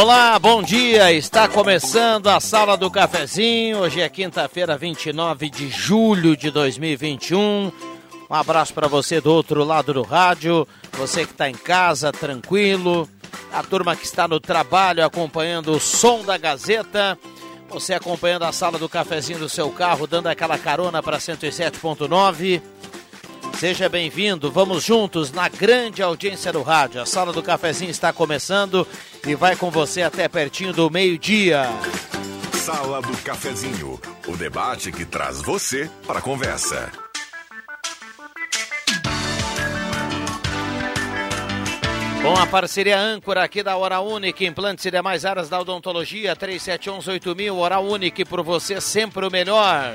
Olá, bom dia. Está começando a Sala do Cafezinho. Hoje é quinta-feira, 29 de julho de 2021. Um abraço para você do outro lado do rádio, você que está em casa, tranquilo, a turma que está no trabalho acompanhando o som da Gazeta, você acompanhando a Sala do Cafezinho do seu carro, dando aquela carona para 107.9. Seja bem-vindo, vamos juntos na grande audiência do rádio. A Sala do Cafezinho está começando e vai com você até pertinho do meio-dia. Sala do Cafezinho, o debate que traz você para a conversa. Com a parceria âncora aqui da Hora Única, implantes e demais áreas da odontologia, 37118000, Hora Única, por você sempre o melhor.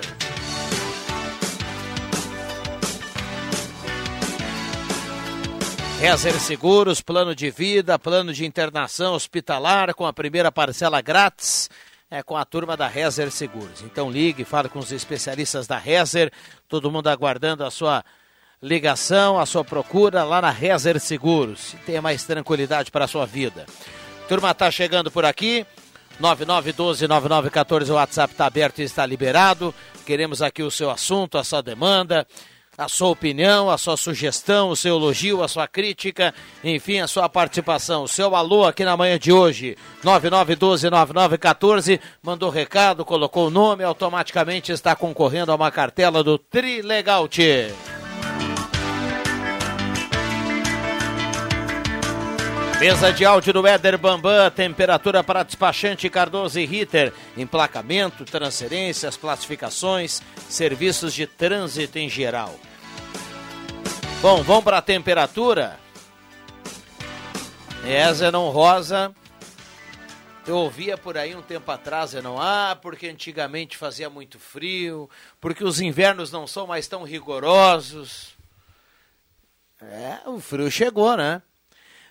Rezer Seguros, plano de vida, plano de internação hospitalar com a primeira parcela grátis. É com a turma da Rezer Seguros. Então ligue, fale com os especialistas da Rezer, todo mundo aguardando a sua ligação, a sua procura lá na Rezer Seguros. E tenha mais tranquilidade para a sua vida. Turma está chegando por aqui. 9912-9914, o WhatsApp está aberto e está liberado. Queremos aqui o seu assunto, a sua demanda a sua opinião, a sua sugestão, o seu elogio, a sua crítica, enfim, a sua participação. O seu alô aqui na manhã de hoje, 9912-9914, mandou recado, colocou o nome, automaticamente está concorrendo a uma cartela do Trilegal Tchê. Mesa de áudio do Éder Bambam, temperatura para despachante Cardoso e Ritter, emplacamento, transferências, classificações, serviços de trânsito em geral. Bom, vamos para a temperatura. É, Zenon Rosa. Eu ouvia por aí um tempo atrás, não ah, porque antigamente fazia muito frio, porque os invernos não são mais tão rigorosos. É, o frio chegou, né?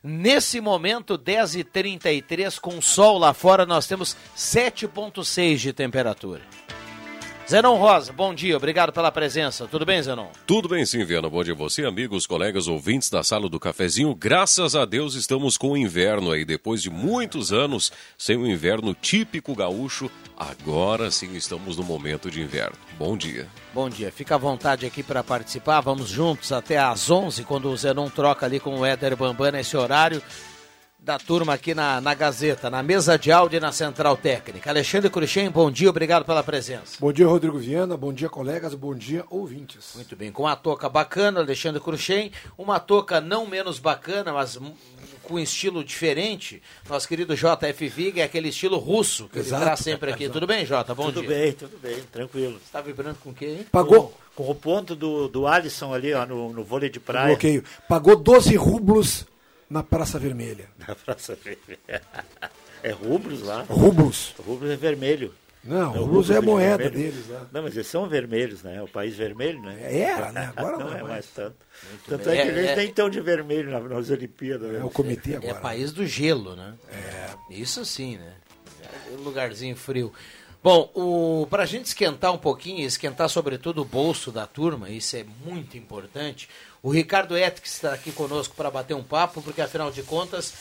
Nesse momento, 10h33, com sol lá fora, nós temos 7,6 de temperatura. Zenon Rosa, bom dia, obrigado pela presença. Tudo bem, Zenon? Tudo bem sim, Viana. Bom dia a você, amigos, colegas, ouvintes da Sala do Cafezinho. Graças a Deus estamos com o inverno aí. Depois de muitos anos sem o inverno típico gaúcho, agora sim estamos no momento de inverno. Bom dia. Bom dia. Fica à vontade aqui para participar. Vamos juntos até às 11, quando o Zenon troca ali com o Éder Bambam nesse horário da turma aqui na, na Gazeta, na mesa de áudio e na central técnica. Alexandre Cruxem, bom dia, obrigado pela presença. Bom dia, Rodrigo Viana, bom dia, colegas, bom dia, ouvintes. Muito bem, com uma toca bacana, Alexandre Cruxem, uma toca não menos bacana, mas com estilo diferente, nosso querido JF Vig é aquele estilo russo que Exato. ele traz sempre aqui. Tudo bem, Jota? Bom tudo dia. Tudo bem, tudo bem, tranquilo. Você está vibrando com o quê? Hein? Pagou. Com, com, o ponto do, do Alisson ali, ó, no, no vôlei de praia. Bloqueio. Pagou 12 rublos na Praça Vermelha. Na Praça Vermelha. É rubros lá? Rublos. Rubros é vermelho. Não, o rublos é a moeda vermelho. deles. Né? Não, mas eles são vermelhos, né? O país vermelho, né? Era, né? Agora não, não é mais, mais tanto. Muito tanto bem. é que eles é, nem estão de vermelho nas Olimpíadas. Né? É o comitê agora. É país do gelo, né? É. Isso sim, né? É um lugarzinho frio. Bom, o, pra gente esquentar um pouquinho, esquentar sobretudo o bolso da turma, isso é muito importante, o Ricardo Etix está aqui conosco para bater um papo, porque afinal de contas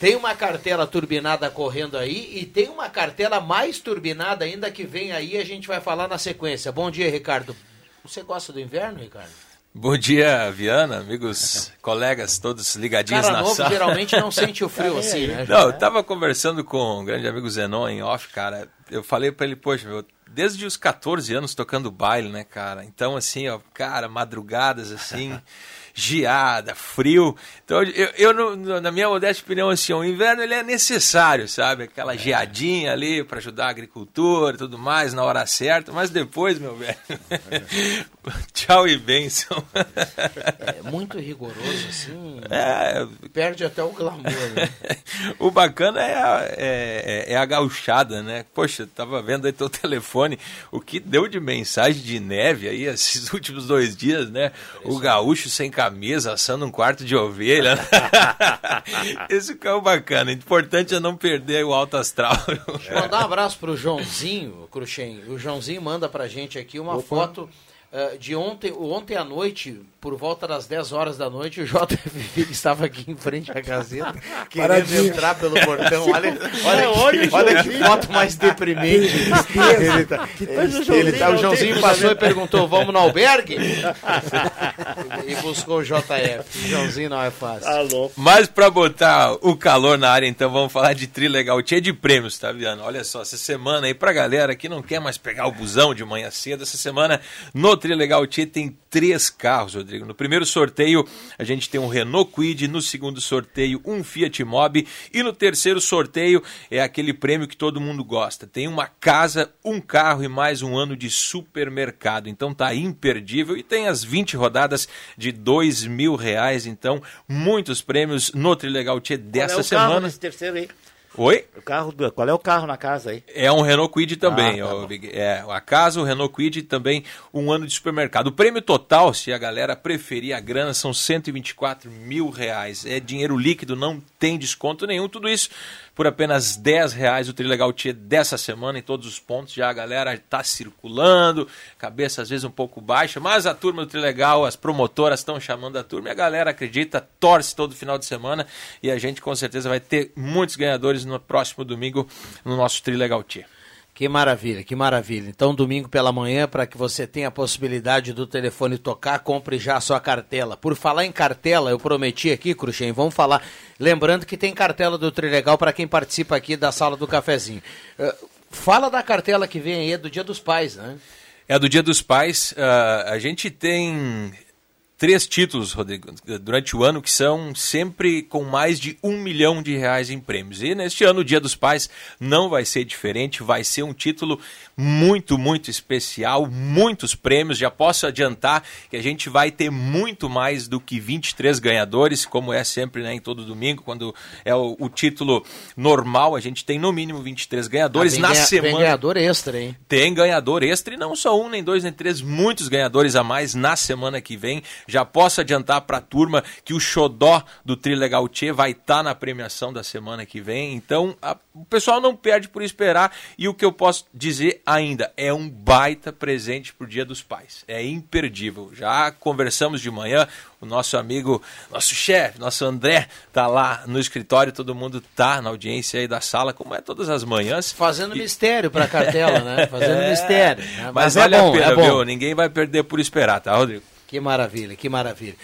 tem uma cartela turbinada correndo aí e tem uma cartela mais turbinada ainda que vem aí, a gente vai falar na sequência. Bom dia, Ricardo. Você gosta do inverno, Ricardo? Bom dia, Viana, amigos, colegas, todos ligadinhos Cara na novo sala. geralmente não sente o frio assim, né? Não, eu tava conversando com um grande amigo Zenon em off, cara. Eu falei pra ele, poxa, meu, desde os 14 anos tocando baile, né, cara? Então, assim, ó, cara, madrugadas assim. geada, frio. Então, eu, eu no, na minha modesta opinião, assim, o inverno ele é necessário, sabe? Aquela geadinha ali para ajudar a agricultura e tudo mais na hora certa, mas depois, meu velho, tchau e bênção. É muito rigoroso, assim. É, Perde até o glamour, né? o bacana é a, é, é a gauchada, né? Poxa, tava vendo aí teu telefone, o que deu de mensagem de neve aí esses últimos dois dias, né? O gaúcho sem camisa, assando um quarto de ovelha. Esse carro bacana. Importante é não perder o alto astral. Deixa eu mandar um abraço pro Joãozinho, Cruxem. O Joãozinho manda pra gente aqui uma foto uh, de ontem, ontem à noite, por volta das 10 horas da noite, o JFV que estava aqui em frente à Gazeta, querendo Paradinho. entrar pelo portão. Olha, olha, Olha que, o olha que foto mais deprimente. Ele tá- Mas o ele Joãozinho tá- o Joãozinho passou e perguntou: vamos no albergue? e buscou o JF. O Joãozinho não é fácil. Tá louco. Mas para botar o calor na área, então vamos falar de Trilegal, cheio de prêmios, tá, Viana? Olha só, essa semana aí pra galera que não quer mais pegar o busão de manhã cedo, essa semana no Trilegal Tia tem três carros, Rodrigo. No primeiro sorteio a gente tem um Renault Kwid, no segundo sorteio um Fiat Mobi e no terceiro sorteio é aquele prêmio que todo mundo gosta. Tem uma casa, um carro e mais um ano de supermercado. Então tá imperdível e tem as 20 rodadas de dois mil reais. Então muitos prêmios no Trilegal Tia dessa Qual é o carro semana. desse terceiro aí? Oi? O carro do- Qual é o carro na casa aí? É um Renault Kwid também. Ah, tá é, a casa, o Renault Kwid também um ano de supermercado. O prêmio total, se a galera preferir a grana, são 124 mil reais. É dinheiro líquido, não tem desconto nenhum. Tudo isso por apenas 10 reais. O Trilegal Tia dessa semana em todos os pontos. Já a galera está circulando, cabeça às vezes um pouco baixa, mas a turma do Trilegal, as promotoras estão chamando a turma e a galera acredita, torce todo final de semana e a gente com certeza vai ter muitos ganhadores no próximo domingo no nosso Trilegal Tia. Que maravilha, que maravilha. Então, domingo pela manhã, para que você tenha a possibilidade do telefone tocar, compre já a sua cartela. Por falar em cartela, eu prometi aqui, Cruxem, vamos falar. Lembrando que tem cartela do Trilegal para quem participa aqui da sala do cafezinho. Eh, fala da cartela que vem aí, é do Dia dos Pais, né? É do Dia dos Pais. ah, a gente tem três títulos, Rodrigo, durante o ano que são sempre com mais de um milhão de reais em prêmios. E neste ano, o Dia dos Pais não vai ser diferente, vai ser um título muito, muito especial, muitos prêmios. Já posso adiantar que a gente vai ter muito mais do que 23 ganhadores, como é sempre né, em todo domingo, quando é o, o título normal, a gente tem no mínimo 23 ganhadores. Ah, Na ganha- semana. Vem ganhador extra, hein? Tem ganhador extra e não só um, nem dois, nem três, muitos ganhadores a mais na semana que vem. Já posso adiantar para a turma que o xodó do Trilegal Tchê vai estar na premiação da semana que vem. Então, a- o pessoal não perde por esperar. E o que eu posso dizer ainda é um baita presente pro Dia dos Pais. É imperdível. Já conversamos de manhã, o nosso amigo, nosso chefe, nosso André, tá lá no escritório, todo mundo tá na audiência aí da sala, como é todas as manhãs. Fazendo mistério para a cartela, né? Fazendo É, mistério. né? Mas, é vale bom, a pena, é bom. viu? Ninguém vai perder por esperar, tá, Rodrigo? Que maravilha, que maravilha.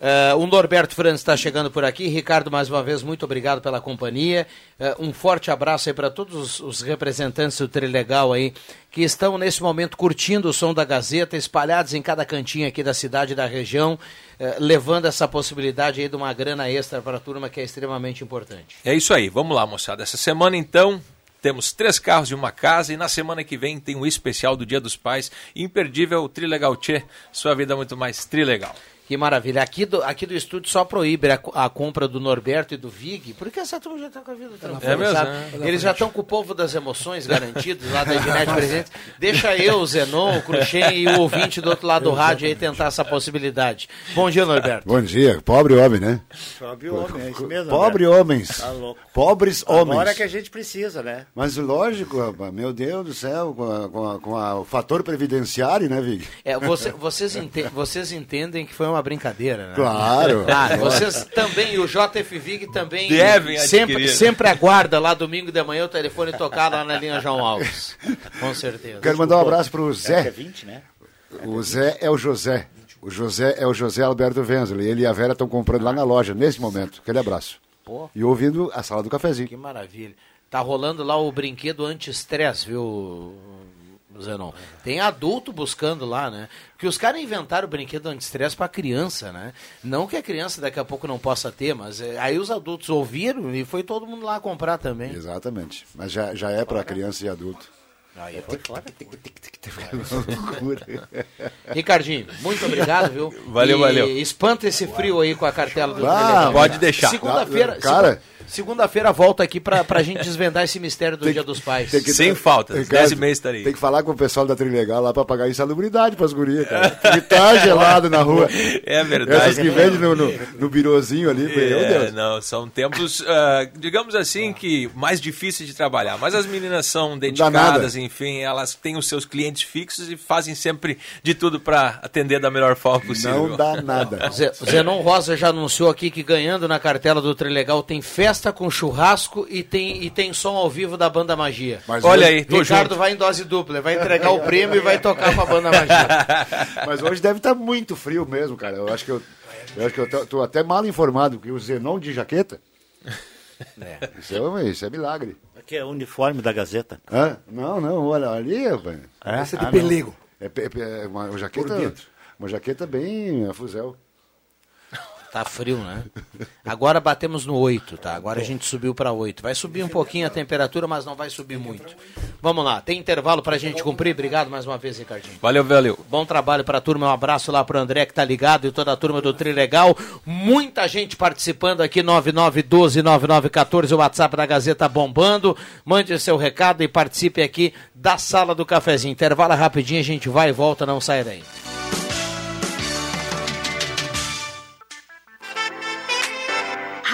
Eh, o Norberto Franz está chegando por aqui. Ricardo, mais uma vez, muito obrigado pela companhia. Eh, um forte abraço aí para todos os, os representantes do Trilegal aí, que estão nesse momento curtindo o som da Gazeta, espalhados em cada cantinho aqui da cidade e da região, eh, levando essa possibilidade aí de uma grana extra para a turma que é extremamente importante. É isso aí, vamos lá, moçada. Essa semana, então, temos três carros e uma casa, e na semana que vem tem o especial do Dia dos Pais, imperdível Trilegal Tchê, sua vida muito mais trilegal. Que maravilha. Aqui do, aqui do estúdio só proíbe a, a compra do Norberto e do Vig, porque essa turma já está com a vida tranquila, É mesmo, sabe? né? Eles já estão com o povo das emoções garantidos lá da Ednet Presente. Deixa eu, o Zenon, o Cruxem e o ouvinte do outro lado do rádio aí tentar essa possibilidade. Bom dia, Norberto. Bom dia, pobre homem, né? O homem, é isso mesmo. Pobre André. homens. Tá louco. Pobres homens. Agora que a gente precisa, né? Mas lógico, rapaz, meu Deus do céu, com, a- com, a- com a- o fator previdenciário, né, Vig? É, você- vocês, ente- vocês entendem que foi uma brincadeira, né? Claro. Claro, vocês também, e o JF Vig também Devem sempre, adquirir. sempre aguarda lá domingo de manhã o telefone tocar lá na linha João Alves. Com certeza. Quero mandar um abraço pro é Zé. 20, né? O Zé é o José. O José é o José Alberto Wenzel. Ele e a Vera estão comprando lá na loja, nesse momento. Aquele abraço. Pô, E ouvindo a sala do cafezinho. que maravilha. Tá rolando lá o brinquedo anti-estresse, viu, Zenon? Tem adulto buscando lá, né? Porque os caras inventaram o brinquedo anti-estresse pra criança, né? Não que a criança daqui a pouco não possa ter, mas é, aí os adultos ouviram e foi todo mundo lá comprar também. Exatamente. Mas já, já é para criança e adulto. Aí. Ricardinho, muito obrigado, viu? Valeu, E valeu. Espanta esse frio aí com a cartela do Ah, pode deixar. Segunda-feira, Cara. segu- segunda-feira volta aqui pra, pra gente desvendar esse mistério do Dia dos Pais. Tem que- Sem falta, Ricardo, 10 e meia estarei. Tem que falar com o pessoal da Trilegal lá para pagar insalubridade pras gurias, cara. Porque tá gelado na rua. É verdade. Essas que vendem no, no, no birozinho ali, meu É, Deus. não, são tempos, ah, digamos assim, que mais difíceis de trabalhar. Mas as meninas são dedicadas, enfim, elas têm os seus clientes fixos e fazem sempre de tudo para atender da melhor forma possível. Não dá nada. Ze- Zenon Rosa já anunciou aqui que ganhando na cartela do Trilegal tem festa com churrasco e tem, e tem som ao vivo da Banda Magia. Mas Olha hoje- aí, tô Ricardo junto. vai em dose dupla, vai entregar o prêmio e vai tocar pra Banda Magia. Mas hoje deve estar muito frio mesmo, cara. Eu acho que eu, eu acho que eu tô, tô até mal informado, porque o Zenon de jaqueta. Isso, é, isso é milagre. Aqui é o uniforme da Gazeta. Hã? Não, não, olha ali, rapaz. Essa é de Ah, pelego. É, pe- é uma, uma jaqueta. Uma jaqueta bem a fuzel. Tá frio, né? Agora batemos no 8, tá? Agora a gente subiu pra 8. Vai subir um pouquinho a temperatura, mas não vai subir muito. Vamos lá, tem intervalo pra gente cumprir? Obrigado mais uma vez, Ricardinho. Valeu, valeu. Bom trabalho para a turma, um abraço lá pro André que tá ligado e toda a turma do Trilegal. Muita gente participando aqui, 9912-9914, o WhatsApp da Gazeta bombando. Mande seu recado e participe aqui da sala do cafezinho. Intervalo rapidinho, a gente vai e volta, não sai daí.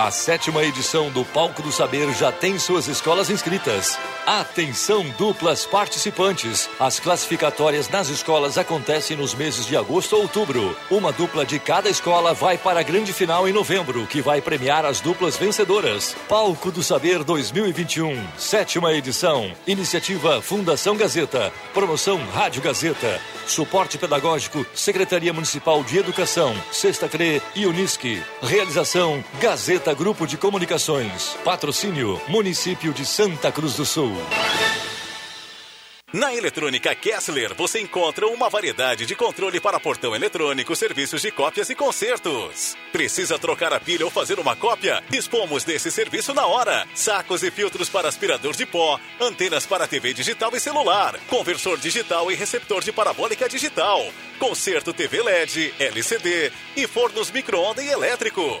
A sétima edição do Palco do Saber já tem suas escolas inscritas. Atenção, duplas participantes! As classificatórias nas escolas acontecem nos meses de agosto ou outubro. Uma dupla de cada escola vai para a grande final em novembro, que vai premiar as duplas vencedoras. Palco do Saber 2021, sétima edição. Iniciativa Fundação Gazeta. Promoção Rádio Gazeta. Suporte pedagógico Secretaria Municipal de Educação, Sexta CRE e Unisque. Realização Gazeta Grupo de Comunicações. Patrocínio Município de Santa Cruz do Sul. Na Eletrônica Kessler, você encontra uma variedade de controle para portão eletrônico, serviços de cópias e consertos. Precisa trocar a pilha ou fazer uma cópia? Dispomos desse serviço na hora. Sacos e filtros para aspirador de pó, antenas para TV digital e celular, conversor digital e receptor de parabólica digital, conserto TV LED, LCD e fornos micro-ondas e elétrico.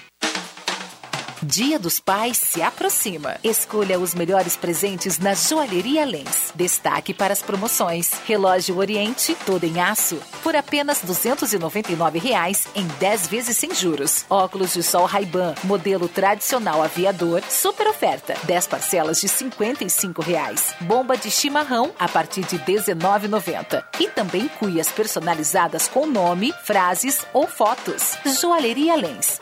Dia dos Pais se aproxima. Escolha os melhores presentes na Joalheria Lens. Destaque para as promoções. Relógio Oriente, todo em aço, por apenas 299 reais em 10 vezes sem juros. Óculos de sol Ray-Ban, modelo tradicional aviador, super oferta. 10 parcelas de 55 reais. Bomba de chimarrão a partir de R$ 19,90. E também cuias personalizadas com nome, frases ou fotos. Joalheria Lens.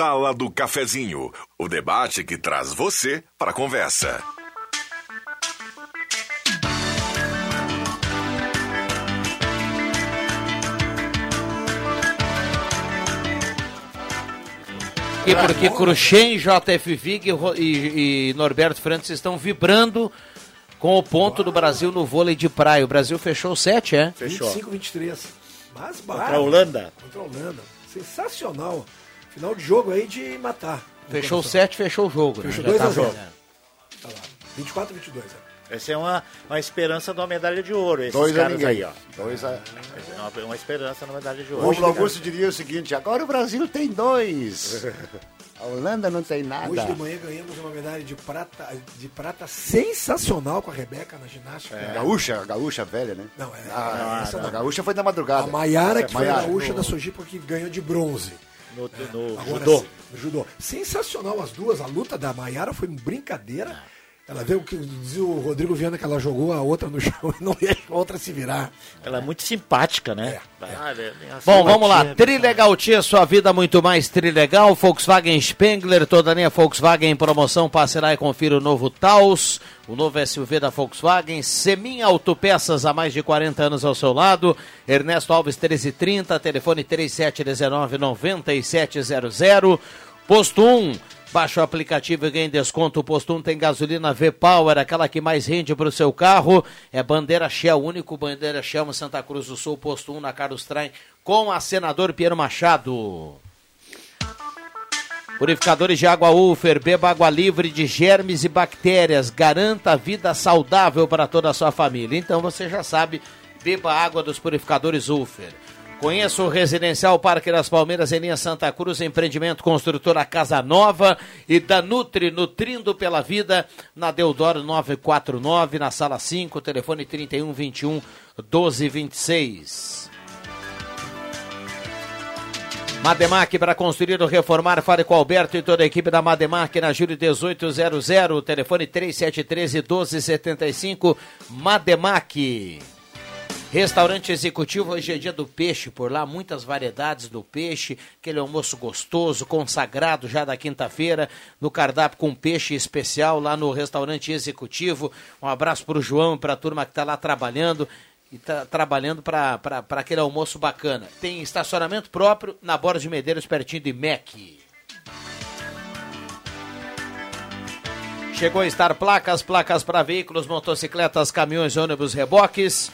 Sala do Cafezinho, o debate que traz você para a conversa. E porque Cruxem, JF Vig e e, Norberto Francis estão vibrando com o ponto do Brasil no vôlei de praia. O Brasil fechou 7, é? 25, 23. Mas Contra barato. a Holanda. Contra a Holanda. Sensacional. Final de jogo aí de matar. Fechou 7, fechou o jogo. né? Fechou Já 2 tá a 0. bom. Tá lá. 24 22. é. Essa é uma, uma esperança de uma medalha de ouro. Esses Dois a caras ninguém. aí, ó. Dois a... É uma, uma esperança na medalha de O ouro. Romulo Augusto diria o seguinte: agora o Brasil tem dois. A Holanda não tem nada. Hoje de manhã ganhamos uma medalha de prata, de prata sensacional com a Rebeca na ginástica. É. Gaúcha, a gaúcha velha, né? Não, é. Ah, essa a não. gaúcha foi na madrugada. A Maiara, que foi a gaúcha da Sojipa, que ganhou de bronze. No, no Agora, judô. sim, no judô. Sensacional as duas. A luta da Maiara foi brincadeira. Ela viu que dizia o Rodrigo Viana que ela jogou a outra no chão e não deixou a outra se virar. Ela é muito simpática, né? É- é Bom, vamos lá. Trilegal Tia, sua vida muito mais Trilegal. Volkswagen Spengler, toda a linha Volkswagen em promoção. Passe lá e confira o novo Taos, o novo SUV da Volkswagen. Semin Autopeças, há mais de 40 anos ao seu lado. Ernesto Alves 1330, telefone 3719-9700. Posto 1. Baixa o aplicativo e ganhe desconto. O Posto 1 tem gasolina V-Power, aquela que mais rende para o seu carro. É bandeira Shell, único bandeira Shell no Santa Cruz do Sul, Posto 1 na Carlos Traem, com a senador Piero Machado. Purificadores de água Ufer, beba água livre de germes e bactérias. Garanta vida saudável para toda a sua família. Então você já sabe, beba água dos purificadores Ufer. Conheça o Residencial Parque das Palmeiras em linha Santa Cruz, empreendimento construtora Casa Nova e da Nutri, nutrindo pela vida, na Deodoro 949, na sala 5, telefone 3121 1226. Mademac para construir ou reformar, fale com Alberto e toda a equipe da Mademac na Júlio 1800, telefone 3713 1275, Mademac. Restaurante executivo, hoje é dia do peixe, por lá muitas variedades do peixe, aquele almoço gostoso, consagrado já da quinta-feira, no cardápio com peixe especial lá no restaurante executivo. Um abraço para o João para a turma que está lá trabalhando e está trabalhando para aquele almoço bacana. Tem estacionamento próprio na Borda de Medeiros, pertinho de MEC. Chegou a estar placas, placas para veículos, motocicletas, caminhões, ônibus, reboques.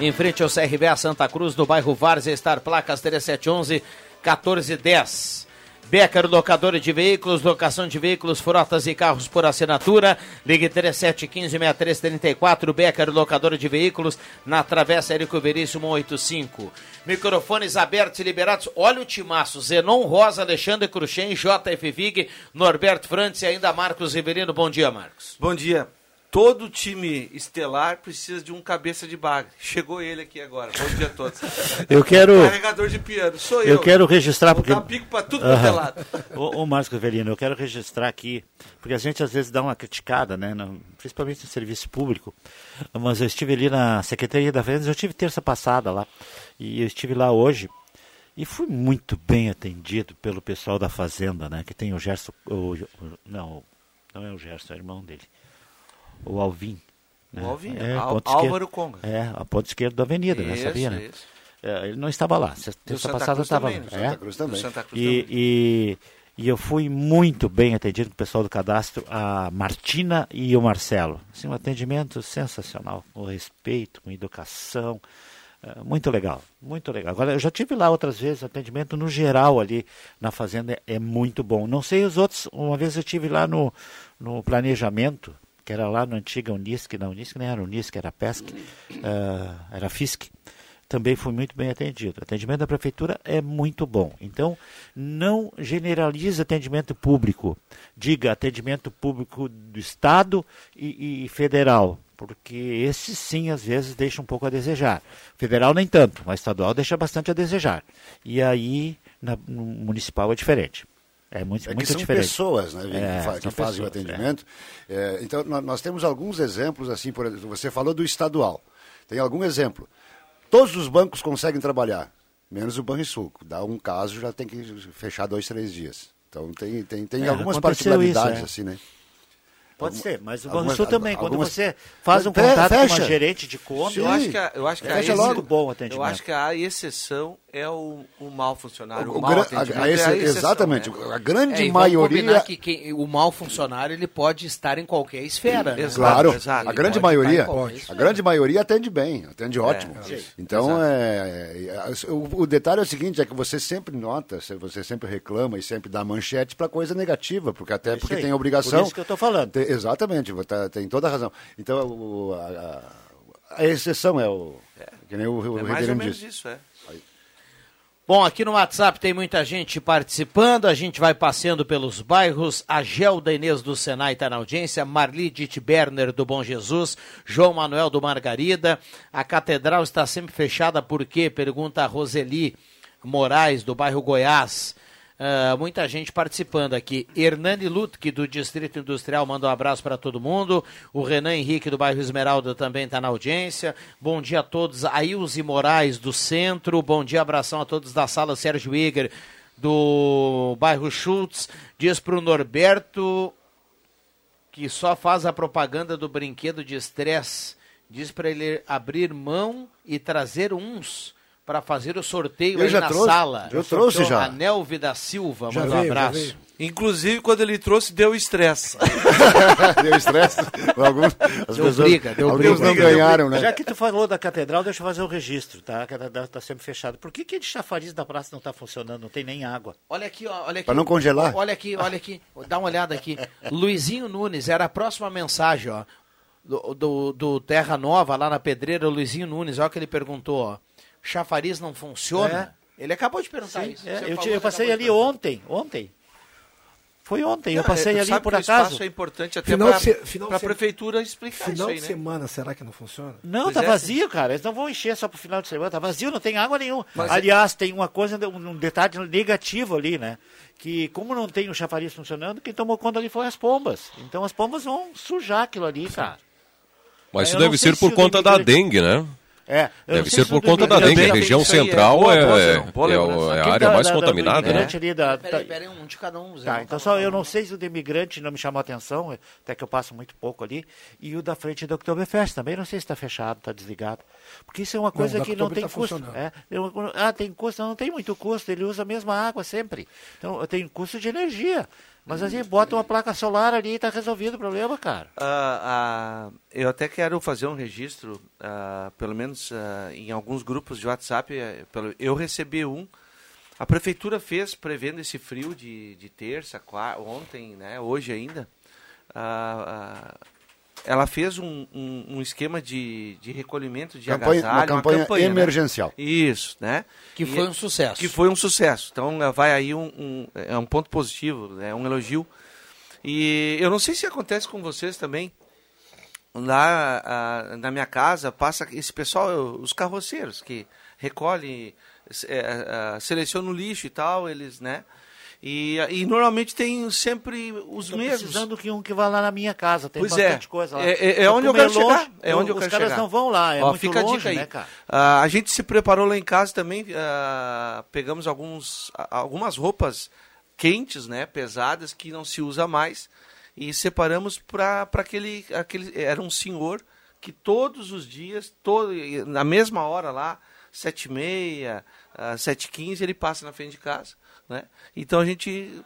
Em frente ao CRBA Santa Cruz, no bairro Várzea, estar placas 3711 1410. Becker, locadora de veículos, locação de veículos, frotas e carros por assinatura. Ligue 3715-6334. Becker, locadora de veículos, na Travessa Érico Veríssimo 185. Microfones abertos e liberados. Olha o timaço. Zenon Rosa, Alexandre Cruxem, JF Vig, Norberto Frantz e ainda Marcos Riverino. Bom dia, Marcos. Bom dia. Todo time estelar precisa de um cabeça de bagre. Chegou ele aqui agora. Bom dia a todos. Eu quero- Carregador de piano, sou eu. Eu quero registrar Vou porque. dar pico pra tudo quanto é Aham. lado. Ô, ô Márcio Velino, eu quero registrar aqui, porque a gente às vezes dá uma criticada, né? no- principalmente no serviço público. Mas eu estive ali na Secretaria da Fazenda, eu tive terça passada lá. E eu estive lá hoje. E fui muito bem atendido pelo pessoal da Fazenda, né? Que tem o Gerson. O, o- não, não é o Gerson, é o irmão dele. O Alvin. O né? Alvin, é, Al- ponto Álvaro esquerdo- Conga. É, a ponta esquerda da avenida, né? Isso, Sabia, né? isso. É, ele não estava lá. Santa passada estava lá. do É? Santa Cruz também. Do Santa Cruz E, também. e, e eu fui muito bem atendido pelo pessoal do cadastro, a Martina e o Marcelo. Assim, um atendimento sensacional, com respeito, com educação. é, Muito legal, muito legal. Agora, eu já tive lá outras vezes, o atendimento no geral ali na fazenda é, é muito bom. Não sei os outros, uma vez eu tive lá no, no planejamento, que era lá no antiga Unisc, não, Unisc nem era Unisc, era Pesc, ah, era Fisc também fui muito bem atendido. O atendimento da prefeitura é muito bom. Então, não generalize atendimento público. Diga atendimento público do Estado e, e federal, porque esses sim, às vezes, deixam um pouco a desejar. Federal nem tanto, mas estadual deixa bastante a desejar. E aí, na, no municipal é diferente. É muito, É que muito são diferente. pessoas né, Vini, É, que, que fazem o é. atendimento. É, então, nó- nós temos alguns exemplos, assim, por exemplo, você falou do estadual. Tem algum exemplo? Todos os bancos conseguem trabalhar, menos o Banrisul. Dá um caso, já tem que fechar dois, três dias. Então, tem, tem, tem É, algumas particularidades, isso, é. assim, né? Pode ser, mas o Banrisul também, quando algumas- você faz um contato com fecha. uma gerente de conta, Eu acho que a, eu acho que Fecha logo. muito bom o atendimento. Eu acho que a exceção é o, o mau funcionário. O, O atendimento a- a é esse- a exceção, exatamente. né? A grande É, e maioria. combinar que quem- o mau funcionário ele pode estar em qualquer esfera. né? Claro, Exato. a grande maioria, a grande maioria atende bem, atende ótimo. sim. Então, é, é, o, o detalhe é o seguinte, é que você sempre nota, você sempre reclama e sempre dá manchete para coisa negativa, porque até É porque aí. tem obrigação. Por isso que eu tô falando. Tem- exatamente, você tá- tem toda a razão. Então, o- a, a- a exceção é o que nem o, o É mais ou menos disse. isso, é. Bom, aqui no WhatsApp tem muita gente participando, a gente vai passeando pelos bairros. A Gelda Inês do Senai está na audiência, Marli Berner do Bom Jesus, João Manuel do Margarida. A catedral está sempre fechada por quê? Pergunta a Roseli Moraes do bairro Goiás. Ah, muita gente participando aqui. Hernani Lutke, do Distrito Industrial, manda um abraço para todo mundo. O Renan Henrique, do bairro Esmeralda, também está na audiência. Bom dia a todos. Ailze Moraes, do Centro. Bom dia, abração a todos da sala Sérgio Iger, do bairro Schultz. Diz para o Norberto que só faz a propaganda do brinquedo de estresse. Diz para ele abrir mão e trazer uns para fazer o sorteio Eu aí já na trouxe, sala. eu trouxe já. A Nelvi da Silva, Já manda um veio, já abraço. Inclusive, quando ele trouxe, deu estresse. deu estresse. Alguns, as Deu pessoas, briga, deu alguns briga. não ganharam, né? Já que tu falou da catedral, deixa eu fazer o registro, tá? A catedral está sempre fechada. Por que que de chafariz da praça não está funcionando? Não tem nem água. Olha aqui, ó, olha aqui. Pra não congelar? Olha aqui, olha aqui. Dá uma olhada aqui. Luizinho Nunes, era a próxima mensagem, ó. Do, do, do Terra Nova, lá na pedreira, o Luizinho Nunes, olha o que ele perguntou, ó. Chafariz não funciona? Ele acabou de perguntar isso. É, eu, falou, eu passei ali ontem, ontem. Foi ontem, eu Não, passei é, ali sabe por acaso. espaço é importante até Final para se- final a prefeitura explicar Final isso aí, de né? semana, será que não funciona? Não, Pois tá é, vazio, cara. Eles não vão encher só pro final de semana. Tá vazio, não tem água nenhuma. Mas é- Aliás, tem uma coisa, um detalhe negativo ali, né? Que como não tem o chafariz funcionando, quem tomou conta ali foi as pombas. Então as pombas vão sujar aquilo ali, cara. Mas isso Eu deve ser se por conta da dengue, né? É, Deve ser se por conta da dengue. A região é central é, é, é é a área da- mais contaminada, né? ali da, Peraí, peraí, um de cada um. Zé. Tá, então só eu não sei se o do imigrante não me chamou a atenção, até que eu passo muito pouco ali, e o da frente do Oktoberfest também, não sei se está fechado, está desligado. Porque isso é uma coisa que não tem tá custo. É, eu- ah, tem custo, não tem muito custo, ele usa a mesma água sempre. Então tem custo de energia. Mas assim, bota uma placa solar ali e está resolvido o problema, cara. Ah, ah, eu até quero fazer um registro, ah, pelo menos em alguns grupos de WhatsApp. eh, eu recebi um. A prefeitura fez, prevendo esse frio de, de terça, qua- ontem, né, hoje ainda. Ela fez um, um, um esquema de, de recolhimento de Campanha- uma agasalho, campanha né? emergencial. Isso, né? Que E- foi um sucesso. Que foi um sucesso. Então vai aí um, um- é um ponto positivo, é um elogio. E eu não sei se acontece com vocês também. lá ah, na minha casa passa esse pessoal, os carroceiros que recolhem, é, selecionam o lixo e tal, eles, né? E, e normalmente tem sempre os Tô mesmos. precisando que um que vá lá na minha casa, tem Pois é. bastante coisa lá. É, é- é onde eu quero longe, chegar. É onde eu os quero caras chegar. não vão lá, é Ó, muito fica a longe, dica aí. né, cara? Ah, a gente se preparou lá em casa também, ah, pegamos alguns, a- algumas roupas quentes, né, pesadas, que não se usa mais, e separamos para aquele, aquele... Era um senhor que todos os dias, todo, na mesma hora lá, sete e meia, ah, sete e quinze, ele passa na frente de casa, né? Então a gente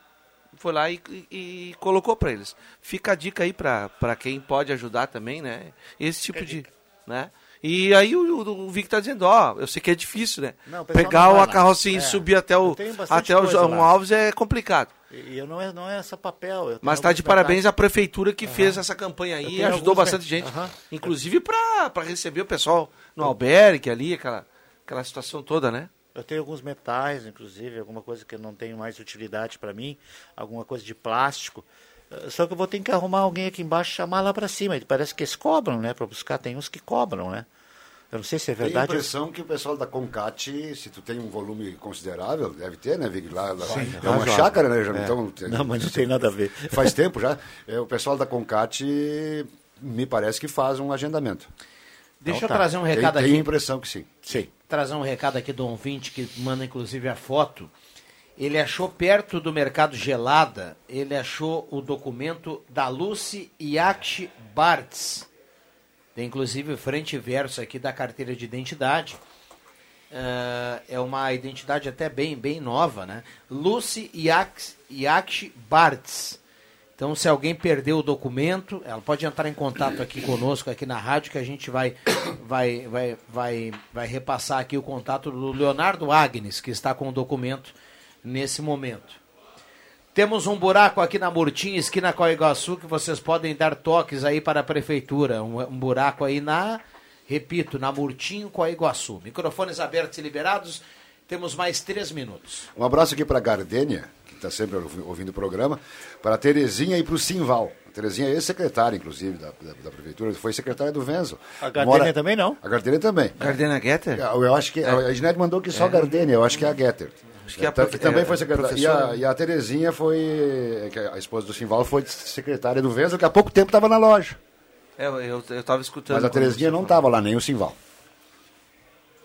foi lá e, e- e colocou para eles. Fica a dica aí para quem pode ajudar também, né? Esse tipo de, né? E aí o, o, o Vic tá dizendo, ó, eu sei que é difícil, né? Não, Pegar a carrocinha É, e subir até o até o João lá. Alves é complicado. E eu não é, não é essa papel. Mas tá de parabéns à prefeitura que fez essa campanha aí e ajudou alguns bastante gente. Aham. Inclusive para receber o pessoal no albergue ali, aquela, aquela situação toda, né? Eu tenho alguns metais, inclusive, alguma coisa que não tem mais utilidade para mim, alguma coisa de plástico. Eh, Só que eu vou ter que arrumar alguém aqui embaixo e chamar lá para cima. Parece que eles cobram, né? Para buscar, tem uns que cobram, né? Eu não sei se é Tenho a verdade. impressão que o pessoal da Concat, se tu tem um volume considerável, deve ter, né, Vig? Lá, lá Sim, é uma chácara, né? Já, É. Então, Não, mas não tem nada a ver. Faz tempo já. É, o pessoal da Concat me parece que faz um agendamento. Deixa Então eu trazer um recado Tenho aqui. a impressão que sim. Sim. Trazer um recado aqui do ouvinte que manda inclusive a foto. Ele achou perto do mercado Gelada, ele achou o documento da Lucy Yacht Bartz. Tem inclusive frente e verso aqui da carteira de identidade. Ah, é uma identidade até bem, bem nova, né? Lucy Yacht Bartz. Então, se alguém perdeu o documento, ela pode entrar em contato aqui conosco, aqui na rádio, que a gente vai, vai, vai, vai, vai repassar aqui o contato do Leonardo Agnes, que está com o documento nesse momento. Temos um buraco aqui na Murtim, esquina com a Iguaçu, que vocês podem dar toques aí para a prefeitura. Um, um buraco aí na, repito, na Murtim com a Iguaçu. Microfones abertos e liberados. Temos mais três minutos. Um abraço aqui para a Gardênia, está sempre ouvi- ouvindo o programa, para a Terezinha e para o Simval. A Terezinha é ex-secretária, inclusive, da, da, da prefeitura, foi secretária do Venzo. A Gardênia também não? A Gardênia também. Gardênia Getter? Eu, eu acho que, a Ginete mandou que só a Gardênia, eu acho que é a Getter. Acho que é a Tá- profe- também é, foi secretária. E a, e a Terezinha foi, é a esposa do Simval, foi secretária do Venzo, que há pouco tempo estava na loja. É, eu, eu, eu tava escutando. Mas a Terezinha não estava lá, nem o Simval.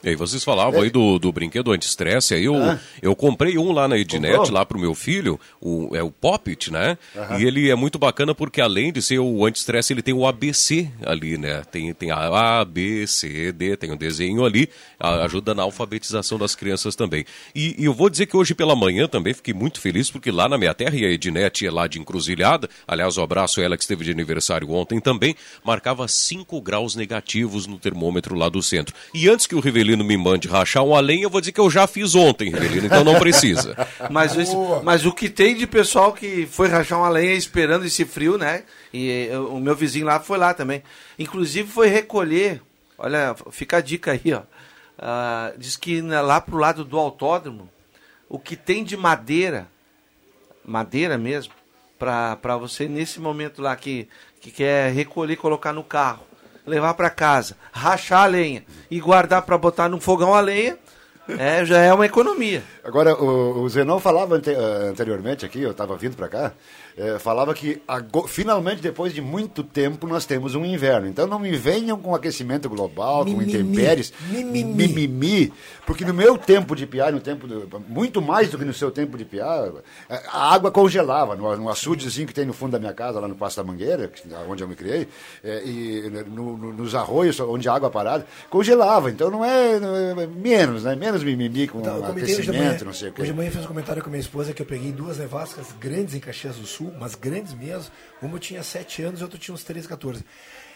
E aí vocês falavam aí do, do brinquedo anti-estresse, aí eu, Ah. eu comprei um lá na Ednet, Comprou? lá pro meu filho, o, é o Poppet, né? Aham. E ele é muito bacana porque além de ser o anti-estresse, ele tem o ABC ali, né? Tem, tem a A, B, C, D, tem um desenho ali, ajuda na alfabetização das crianças também. E, e eu vou dizer que hoje pela manhã também fiquei muito feliz porque lá na minha terra, e a Ednet é lá de encruzilhada, aliás, um abraço ela que esteve de aniversário ontem também, marcava 5 graus negativos no termômetro lá do centro. E antes que o Rivelino me mande rachar um além, eu vou dizer que eu já fiz ontem, Rivelino, então não precisa. Mas, esse- mas o que tem de pessoal que foi rachar uma lenha esperando esse frio, né? E eu- o meu vizinho lá foi lá também. Inclusive foi recolher, olha, fica a dica aí, ó. Ah, diz que lá pro lado do autódromo, o que tem de madeira, madeira mesmo, para você nesse momento lá que, que quer recolher, colocar no carro, levar para casa, rachar a lenha e guardar para botar no fogão a lenha, é, já é uma economia. Agora, o, o Zenon falava ante- eh, anteriormente aqui, eu estava vindo para cá, eh, falava que ago- finalmente, depois de muito tempo, nós temos um inverno. Então não me venham com aquecimento global, com Mimimi. intempéries, Mimimi. mimimi, porque no meu tempo de piar, no tempo do- muito mais do que no seu tempo de piar, eh, a água congelava no, no açudezinho que tem no fundo da minha casa, lá no Passo da Mangueira, onde eu me criei, eh, e no- no- nos arroios onde a água parada, congelava. Então não é, não é- menos, né? Menos mimimi com Então, de manhã, aquecimento, não sei o quê. hoje de manhã eu fiz um comentário com minha esposa que eu peguei duas nevascas grandes em Caxias do Sul, mas grandes mesmo. Uma eu tinha 7 anos e outra tinha uns 13, 14.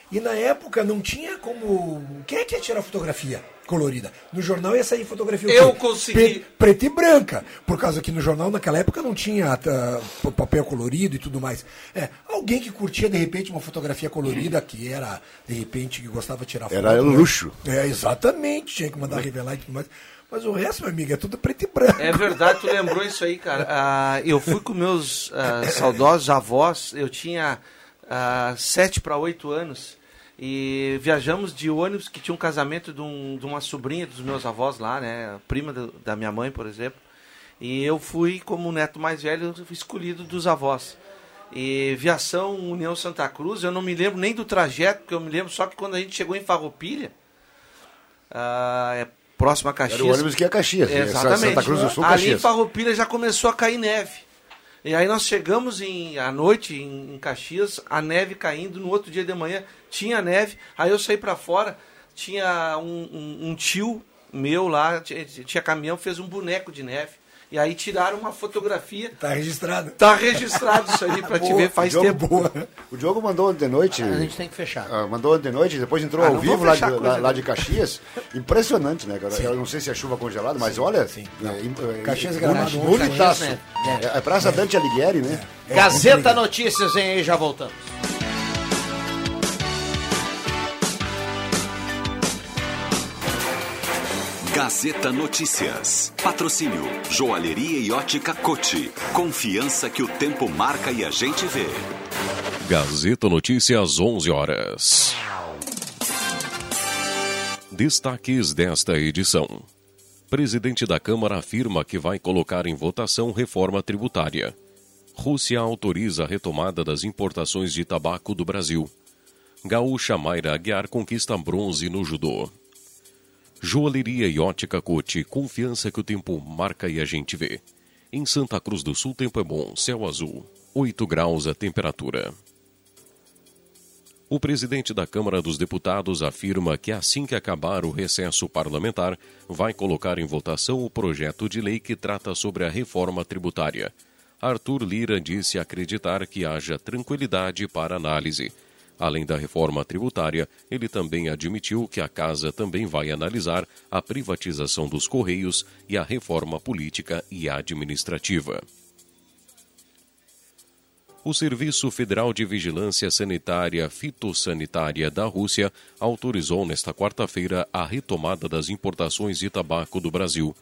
E na época não tinha como. Quem é que ia tirar fotografia colorida? No jornal ia sair fotografia. Eu consegui. Pre- preta e branca. Por causa que no jornal naquela época não tinha p- papel colorido e tudo mais. É, alguém que curtia de repente uma fotografia colorida, que era, de repente, que gostava de tirar foto. Era né? luxo. É, exatamente. Tinha que mandar revelar e tudo mais. Mas o resto, meu amigo, é tudo preto e branco. É verdade, tu lembrou isso aí, cara. Ah, eu fui com meus ah, saudosos avós, eu tinha ah, sete para oito anos, E viajamos de ônibus, que tinha um casamento de, um, de uma sobrinha dos meus avós lá, né? Prima do, da minha mãe, por exemplo. E eu fui, como neto mais velho, escolhido dos avós. E Viação União Santa Cruz, eu não me lembro nem do trajeto, porque eu me lembro só que quando a gente chegou em Farroupilha, é próximo a Caxias. Era o ônibus que ia a Caxias? Exatamente. Santa Cruz do Sul, Ali em. Farroupilha já começou a cair neve. E aí nós chegamos em, à noite em, em Caxias, a neve caindo, no outro dia de manhã tinha neve, aí eu saí para fora, tinha um, um- um tio meu lá, tinha, tinha caminhão, fez um boneco de neve. E aí tiraram uma fotografia. Tá registrado. Tá registrado isso aí pra te ver, faz o Diogo, tempo. boa. O Diogo mandou ontem de noite. A gente tem que fechar. Ah, mandou ontem de noite, depois entrou Ah, ao vivo lá de, lá, lá de Caxias. Impressionante, né, cara? Eu não sei se é chuva congelada, mas olha. É, Caxias é, Gramado ontem, bonitaço. né? É, é Praça Dante Alighieri, né? Gazeta Notícias, vem aí, já voltamos. Gazeta Notícias. Patrocínio Joalheria e Ótica Cote. Confiança que o tempo marca e a gente vê. Gazeta Notícias, 11 horas. Destaques desta edição. Presidente da Câmara afirma que vai colocar em votação reforma tributária. Rússia autoriza a retomada das importações de tabaco do Brasil. Gaúcha Mayra Aguiar conquista bronze no judô. Joalheria e ótica Cote, confiança que o tempo marca e a gente vê. Em Santa Cruz do Sul, tempo é bom, céu azul, 8 graus a temperatura. O presidente da Câmara dos Deputados afirma que assim que acabar o recesso parlamentar, vai colocar em votação o projeto de lei que trata sobre a reforma tributária. Arthur Lira disse acreditar que haja tranquilidade para análise. Além da reforma tributária, ele também admitiu que a casa também vai analisar a privatização dos Correios e a reforma política e administrativa. O Serviço Federal de Vigilância Sanitária Fitossanitária da Rússia autorizou nesta quarta-feira a retomada das importações de tabaco do Brasil.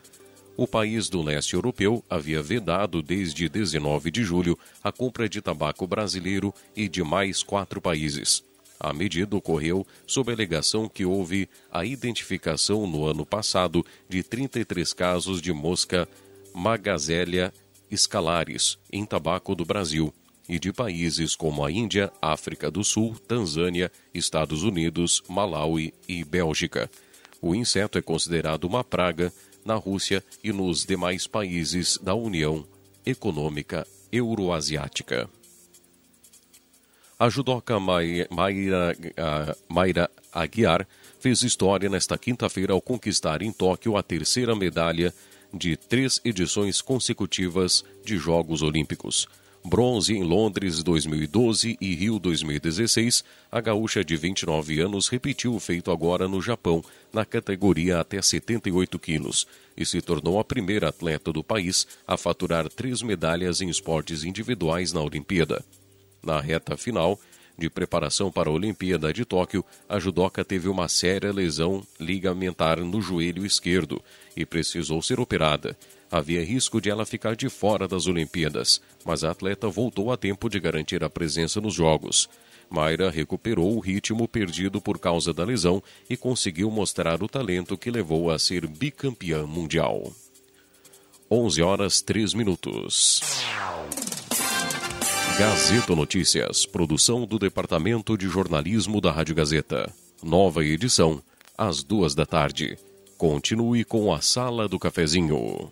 O país do leste europeu havia vedado desde 19 de julho a compra de tabaco brasileiro e de mais quatro países. A medida ocorreu sob a alegação que houve a identificação no ano passado de 33 casos de mosca Magazelia scalaris em tabaco do Brasil e de países como a Índia, África do Sul, Tanzânia, Estados Unidos, Malawi e Bélgica. O inseto é considerado uma praga na Rússia e nos demais países da União Econômica Euroasiática. A judoca Mayra, Mayra Aguiar fez história nesta quinta-feira ao conquistar em Tóquio a terceira medalha de três edições consecutivas de Jogos Olímpicos. Bronze em Londres 2012 e Rio 2016, a gaúcha de 29 anos repetiu o feito agora no Japão, na categoria até 78 quilos, e se tornou a primeira atleta do país a faturar três medalhas em esportes individuais na Olimpíada. Na reta final de preparação para a Olimpíada de Tóquio, a judoca teve uma séria lesão ligamentar no joelho esquerdo e precisou ser operada. Havia risco de ela ficar de fora das Olimpíadas, mas a atleta voltou a tempo de garantir a presença nos Jogos. Mayra recuperou o ritmo perdido por causa da lesão e conseguiu mostrar o talento que levou a ser bicampeã mundial. 11 horas 3 minutos. Gazeta Notícias, produção do Departamento de Jornalismo da Rádio Gazeta. Nova edição, às duas da tarde. Continue com a Sala do Cafezinho.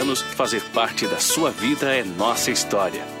fazer parte da sua vida é nossa história.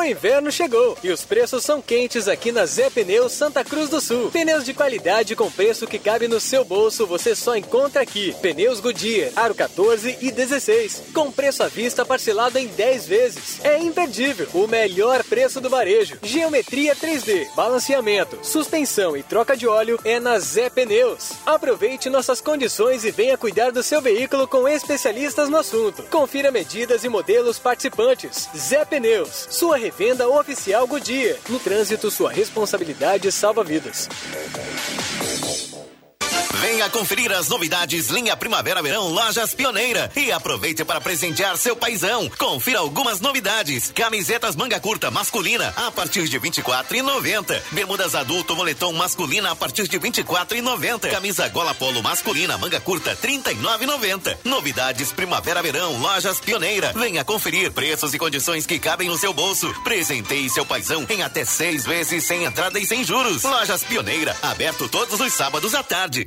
O inverno chegou e os preços são quentes aqui na Zé Pneus Santa Cruz do Sul. Pneus de qualidade com preço que cabe no seu bolso você só encontra aqui. Pneus Goodyear, aro 14 e 16, com preço à vista parcelado em 10 vezes. É imperdível, o melhor preço do varejo. Geometria 3D, balanceamento, suspensão e troca de óleo é na Zé Pneus. Aproveite nossas condições e venha cuidar do seu veículo com especialistas no assunto. Confira medidas e modelos participantes. Zé Pneus, sua revenda oficial Goodyear. No trânsito, sua responsabilidade salva vidas. Venha conferir as novidades linha Primavera-Verão Lojas Pioneira e aproveite para presentear seu paizão. Confira algumas novidades: camisetas manga curta masculina a partir de 24,90. Bermudas adulto moletom masculina a partir de 24,90. Camisa gola polo masculina manga curta 39,90. Novidades Primavera-Verão Lojas Pioneira. Venha conferir preços e condições que cabem no seu bolso. Presenteie seu paizão em até seis vezes sem entrada e sem juros. Lojas Pioneira, aberto todos os sábados à tarde.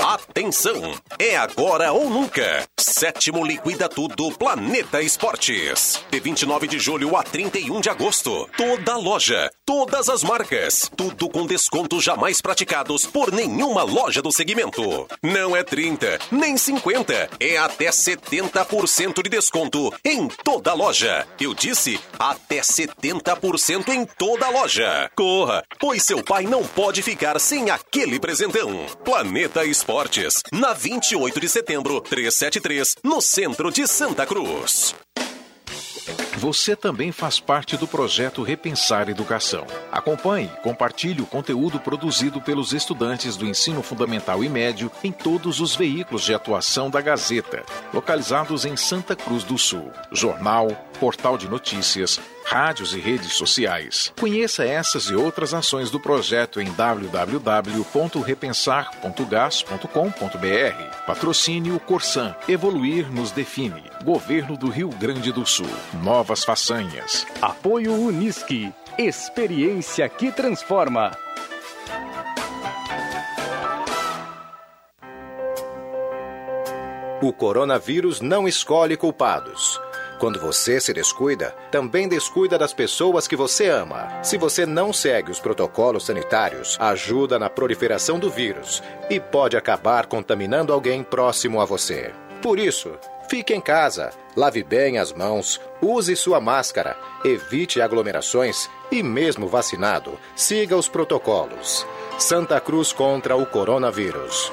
Atenção! É agora ou nunca. Sétimo Liquida Tudo Planeta Esportes. De 29 de julho a 31 de agosto. Toda loja, todas as marcas, tudo com descontos jamais praticados por nenhuma loja do segmento. Não é 30, nem 50, é até 70% de desconto em toda loja. Eu disse até 70% em toda loja. Corra, pois seu pai não pode ficar sem aquele presentão. Planeta Esportes, na 28 de setembro, 373, no centro de Santa Cruz. Você também faz parte do projeto Repensar Educação. Acompanhe e compartilhe o conteúdo produzido pelos estudantes do ensino fundamental e médio em todos os veículos de atuação da Gazeta, localizados em Santa Cruz do Sul. Jornal, portal de notícias, rádios e redes sociais. Conheça essas e outras ações do projeto em www.repensar.gas.com.br. Patrocínio Corsan. Evoluir nos define. Governo do Rio Grande do Sul. Novas façanhas. Apoio Unisque. Experiência que transforma. O coronavírus não escolhe culpados. Quando você se descuida, também descuida das pessoas que você ama. Se você não segue os protocolos sanitários, ajuda na proliferação do vírus e pode acabar contaminando alguém próximo a você. Por isso, fique em casa, lave bem as mãos, use sua máscara, evite aglomerações e, mesmo vacinado, siga os protocolos. Santa Cruz contra o coronavírus.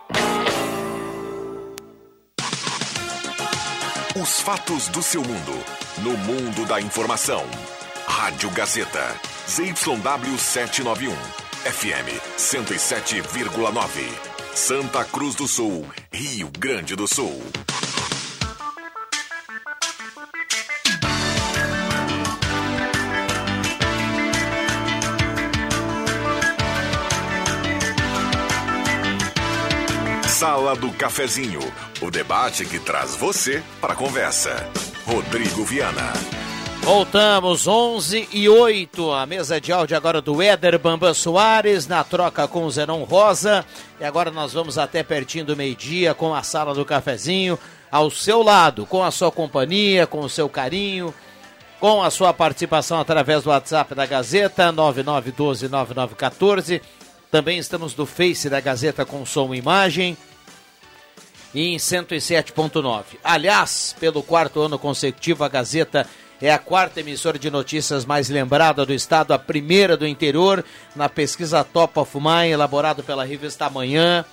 Os fatos do seu mundo. No mundo da informação. Rádio Gazeta. ZYW 791. FM 107,9. Santa Cruz do Sul. Rio Grande do Sul. Sala do Cafezinho, o debate que traz você para a conversa. Rodrigo Viana. Voltamos, 11 e 8. A mesa de áudio agora do Éder Bamba Soares, na troca com o Zenon Rosa. E agora nós vamos até pertinho do meio-dia com a sala do cafezinho, ao seu lado, com a sua companhia, com o seu carinho, com a sua participação através do WhatsApp da Gazeta, 99129914. Também estamos no Face da Gazeta com som e imagem. E em 107.9. Aliás, pelo quarto ano consecutivo, a Gazeta é a quarta emissora de notícias mais lembrada do estado, a primeira do interior, na pesquisa Top of Mind, elaborado pela revista Amanhã,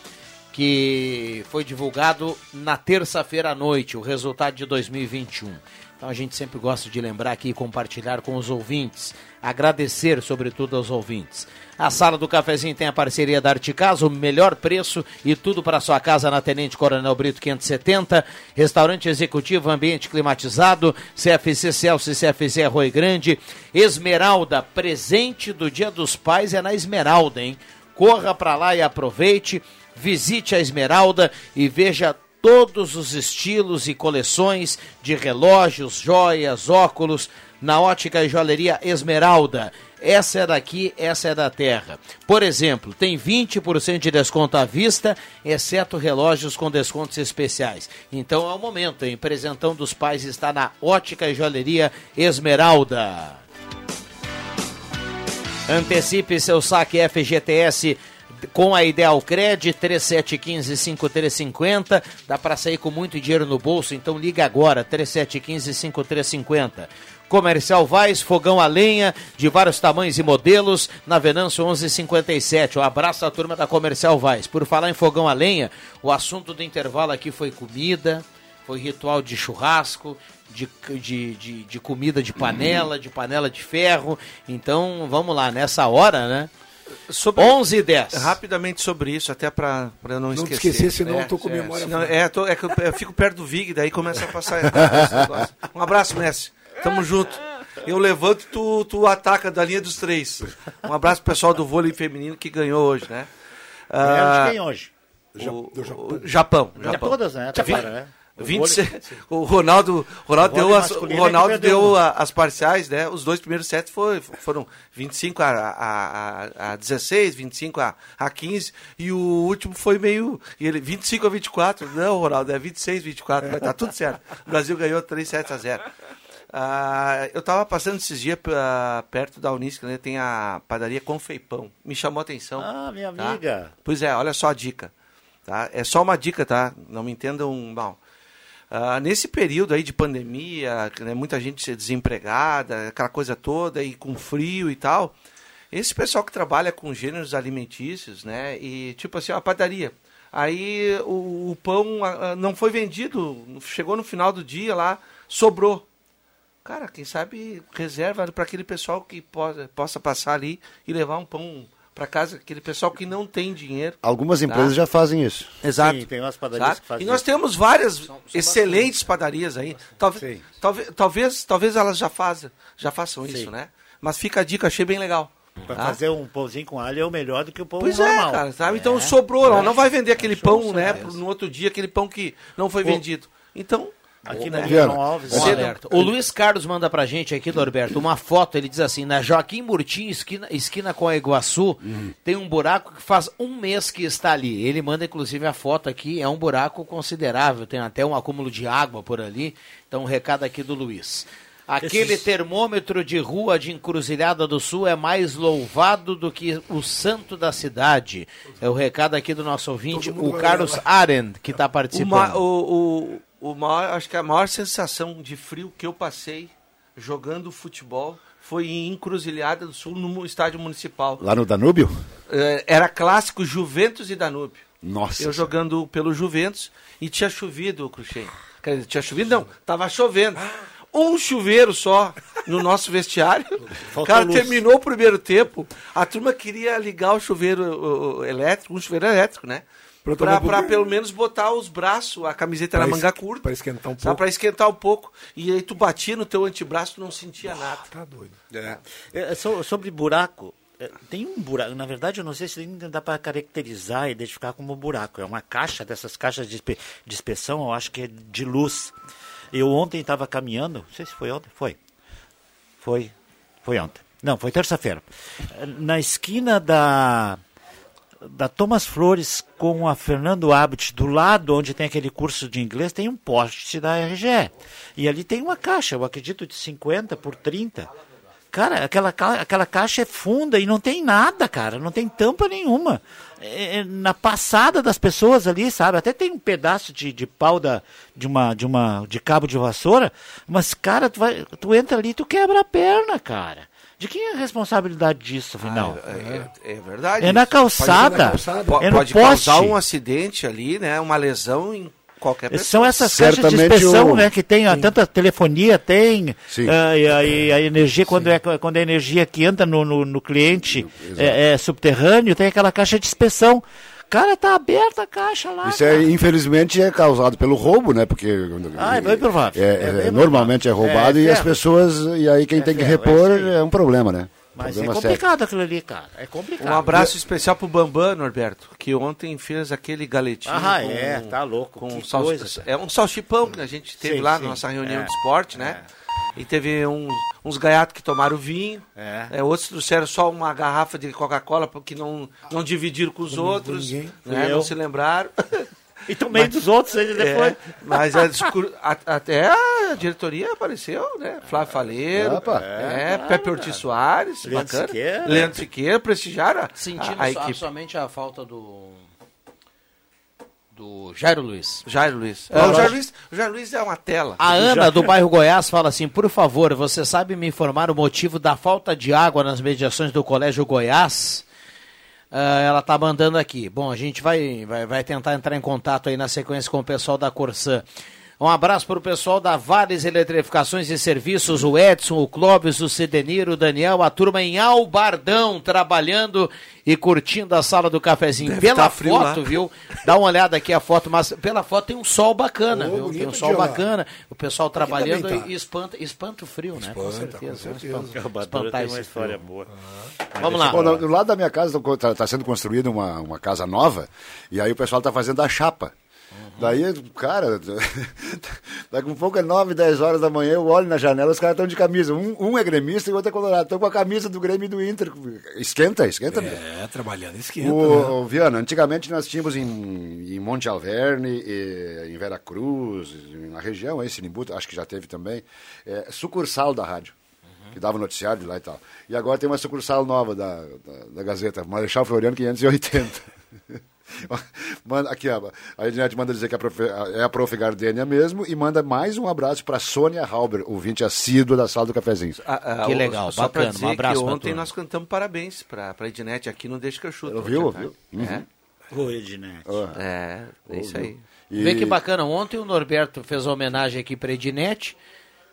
que foi divulgado na terça-feira à noite, o resultado de 2021. Então a gente sempre gosta de lembrar aqui e compartilhar com os ouvintes, agradecer sobretudo aos ouvintes. A sala do cafezinho tem a parceria da Arte Casa, o melhor preço e tudo para sua casa na Tenente Coronel Brito 570. Restaurante executivo, ambiente climatizado, CFC Celso e CFC Arroio Grande. Esmeralda, presente do Dia dos Pais é na Esmeralda, hein? Corra para lá e aproveite. Visite a Esmeralda e veja todos os estilos e coleções de relógios, joias, óculos na ótica e joalheria Esmeralda. Essa é daqui, essa é da terra. Por exemplo, tem 20% de desconto à vista, exceto relógios com descontos especiais. Então é o momento, hein? Presentão dos pais está na ótica e joalheria Esmeralda. Antecipe seu saque FGTS com a Ideal Cred 3715-5350. Dá para sair com muito dinheiro no bolso, então liga agora 3715-5350. Comercial Vaz, fogão a lenha de vários tamanhos e modelos, na Venâncio 1157. Um abraço à turma da Comercial Vaz. Por falar em fogão a lenha, o assunto do intervalo aqui foi comida, foi ritual de churrasco, de, de, de, de comida de panela, de panela de ferro. Então, vamos lá, nessa hora, né? Sobre, 11 e 10. Rapidamente sobre isso, até para eu não, Não esquecer. esquecer, senão é, eu tô com é, memória senão- é, tô- é que eu, eu fico perto do Vig, daí começa a passar. esse negócio. um abraço, Messi. Tamo junto. Eu levanto e tu, tu ataca da linha dos três. Um abraço pro pessoal do vôlei feminino que ganhou hoje, né? Ganharam de Ah, quem hoje? O, o Japão. É Japão. todas, né? Agora, né? O 26 vôlei- o Ronaldo, Ronaldo deu, as, é Ronaldo deu a- as parciais, né? Os dois primeiros sets foi, foram 25 a, a, a, a 16, 25 a, a 15, e o último foi meio. E ele, 25 a 24. Não, Ronaldo, é 26 a 24, mas tá tudo certo. O Brasil ganhou 3 sets a 0. Ah, eu tava passando esses dias pra- perto da Unisc, né? Tem a padaria Confeipão. Me chamou a atenção. Ah, minha tá? amiga. Pois é, olha só a dica. Tá? É só uma dica, tá? Não me entendam mal. Ah, nesse período aí de pandemia, né, muita gente desempregada, aquela coisa toda, e com frio e tal, esse pessoal que trabalha com gêneros alimentícios, né, e tipo assim, a padaria, aí o, o pão ah, ah, não foi vendido, chegou no final do dia lá, sobrou. Cara, quem sabe reserva para aquele pessoal que possa, possa passar ali e levar um pão para casa, aquele pessoal que não tem dinheiro. Algumas tá? empresas já fazem isso. Exato. Sim, tem umas padarias que fazem E nós isso. temos várias excelentes padarias aí. Talvez, talvez, talvez, talvez elas já façam, já façam Sim. isso, né? Mas fica a dica, achei bem legal. Pra tá? fazer um pãozinho com alho é o melhor do que o pão Pois normal. é, cara, sabe? Então É. sobrou, não, não vai vender aquele Show, pão, né? certeza. No outro dia, aquele pão que não foi O- vendido. Então, Aqui na Viana Alves, Um alerta. O Luiz Carlos manda pra gente aqui, Norberto, uma foto. Ele diz assim: na Joaquim Murtinho, esquina, esquina com a Iguaçu, tem um buraco que faz um mês que está ali. Ele manda, inclusive, a foto aqui. É um buraco considerável, tem até um acúmulo de água por ali. Então, um recado aqui do Luiz. Aquele Esses- termômetro de rua de Encruzilhada do Sul é mais louvado do que o santo da cidade. É o recado aqui do nosso ouvinte, o Carlos Arend, que está participando. ma- o, o, o maior, acho que a maior sensação de frio que eu passei jogando futebol foi em Encruzilhada do Sul, no estádio municipal. Lá no Danúbio? Eh, Era clássico Juventus e Danúbio. Nossa. Eu jogando pelo Juventus e tinha chovido, Cruxem. Quer dizer, tinha chovido? Não, tava chovendo. Um chuveiro só no nosso vestiário. Faltou Cara, luz. terminou o primeiro tempo. A turma queria ligar o chuveiro o- o elétrico, um chuveiro elétrico, né? Pra Pra, pelo menos botar os braços, a camiseta Pra na es- manga curta. pra esquentar um sabe? pouco. Pra esquentar um pouco. E aí tu batia no teu antebraço tu não sentia nada. Tá doido. É, so- sobre buraco, é, tem um buraco, na verdade eu não sei se ainda dá para caracterizar e identificar como buraco. É uma caixa dessas caixas de, de inspeção, eu acho que é de luz. Eu ontem estava caminhando, não sei se foi ontem, foi. Foi. Foi ontem. Não, foi terça-feira. Na esquina da da Thomas Flores com a Fernando Abbott, do lado onde tem aquele curso de inglês, tem um poste da RGE. E ali tem uma caixa, eu acredito, de 50 por 30. Cara, aquela, aquela caixa é funda e não tem nada, cara. Não tem tampa nenhuma. É, é na passada das pessoas ali, sabe? Até tem um pedaço de, de pau da, de, uma, de, uma, de cabo de vassoura. Mas, cara, tu, vai, tu entra ali tu quebra a perna, cara. De quem é a responsabilidade disso, afinal? É, é verdade. É na calçada. Po- É no Pode poste. causar um acidente ali, né? Uma lesão em qualquer pessoa. São essas caixas de inspeção, né? Que tem ó, tanta telefonia, tem ah, e, a, e a energia, quando é, quando é a energia que entra no, no, no cliente é, é subterrâneo, tem aquela caixa de inspeção. Cara, tá aberta a caixa lá. Isso é, infelizmente é causado pelo roubo, né? Porque Ah, é bem provável. é- É é- bem normalmente é roubado É, e as ferro. pessoas e aí quem tem que ferro, repor é é um problema, né? Mas problema é sério. complicado aquilo ali, cara. É complicado. Um abraço especial pro Bambam, Norberto, que ontem fez aquele galetinho. Ah, com, é, tá louco, Com que sal- coisa, é um salchipão que a gente teve Sim, lá sim. na nossa reunião É, de esporte, né? E teve uns, uns gaiatos que tomaram vinho, É. outros trouxeram só uma garrafa de Coca-Cola porque não, não dividiram com os Não- outros, ninguém. né? Não se lembraram. E tomei dos outros ainda depois. É, mas a a- até a diretoria apareceu, né? Flávio Faleiro, Opa. é, Pepe Ortiz Soares, Leandro bacana. Siqueira. Leandro Siqueira, prestigiaram Sentindo a, a equipe. somente a falta do. Do Jairo Luiz. Jairo Luiz. É, o, Jairo Luiz o Jairo Luiz é uma tela. A Ana, do bairro Goiás, fala assim: por favor, você sabe me informar o motivo da falta de água nas mediações do Colégio Goiás? Ah, ela tá mandando aqui. Bom, a gente vai, vai, vai tentar entrar em contato aí na sequência com o pessoal da Corsã. Um abraço para o pessoal da Vales Eletrificações e Serviços, o Edson, o Clóvis, o Cedeniro, o Daniel, a turma em Albardão, trabalhando e curtindo a sala do cafezinho. Deve Pela tá frio foto, lá. viu? Dá uma olhada aqui a foto, mas pela foto tem um sol bacana, viu? Tem um sol dia lá. bacana. O pessoal trabalhando tá. e espanta, espanta o frio, né? Com Espanta, certeza. com né? certeza. Espanta- Albardão espantar tem uma história frio. boa. Vamos lá. Bom, do, do lado da minha casa está sendo construída uma, uma casa nova e aí o pessoal está fazendo a chapa. Daí, cara, daqui um pouco é 9, 10 horas da manhã, eu olho na janela, os caras estão de camisa. Um, um é gremista e o outro é colorado. Estão com a camisa do Grêmio e do Inter. Esquenta, esquenta mesmo. É, trabalhando esquenta. O, né? Viana, antigamente nós tínhamos em, em Monte Alverne, e, em Vera Cruz, na região aí, Sinimbuta, acho que já teve também, é, sucursal da rádio, que dava noticiário de lá e tal. E agora tem uma sucursal nova da, da, da Gazeta, Marechal Floriano 580. Manda, aqui, ó, a Ednet manda dizer que a prof, é a prof. Gardênia mesmo e manda mais um abraço para Sônia Halber, ouvinte assídua da sala do cafezinho. Ah, ah, Que legal, só bacana, um dizer abraço que ontem nós cantamos parabéns pra, pra Ednet aqui no Deixa que eu chuto. Eu hoje viu, à tarde. viu? Uhum. É, Ô, Ednet. é, é isso aí. E- Vê que bacana. Ontem o Norberto fez a homenagem aqui para Ednet.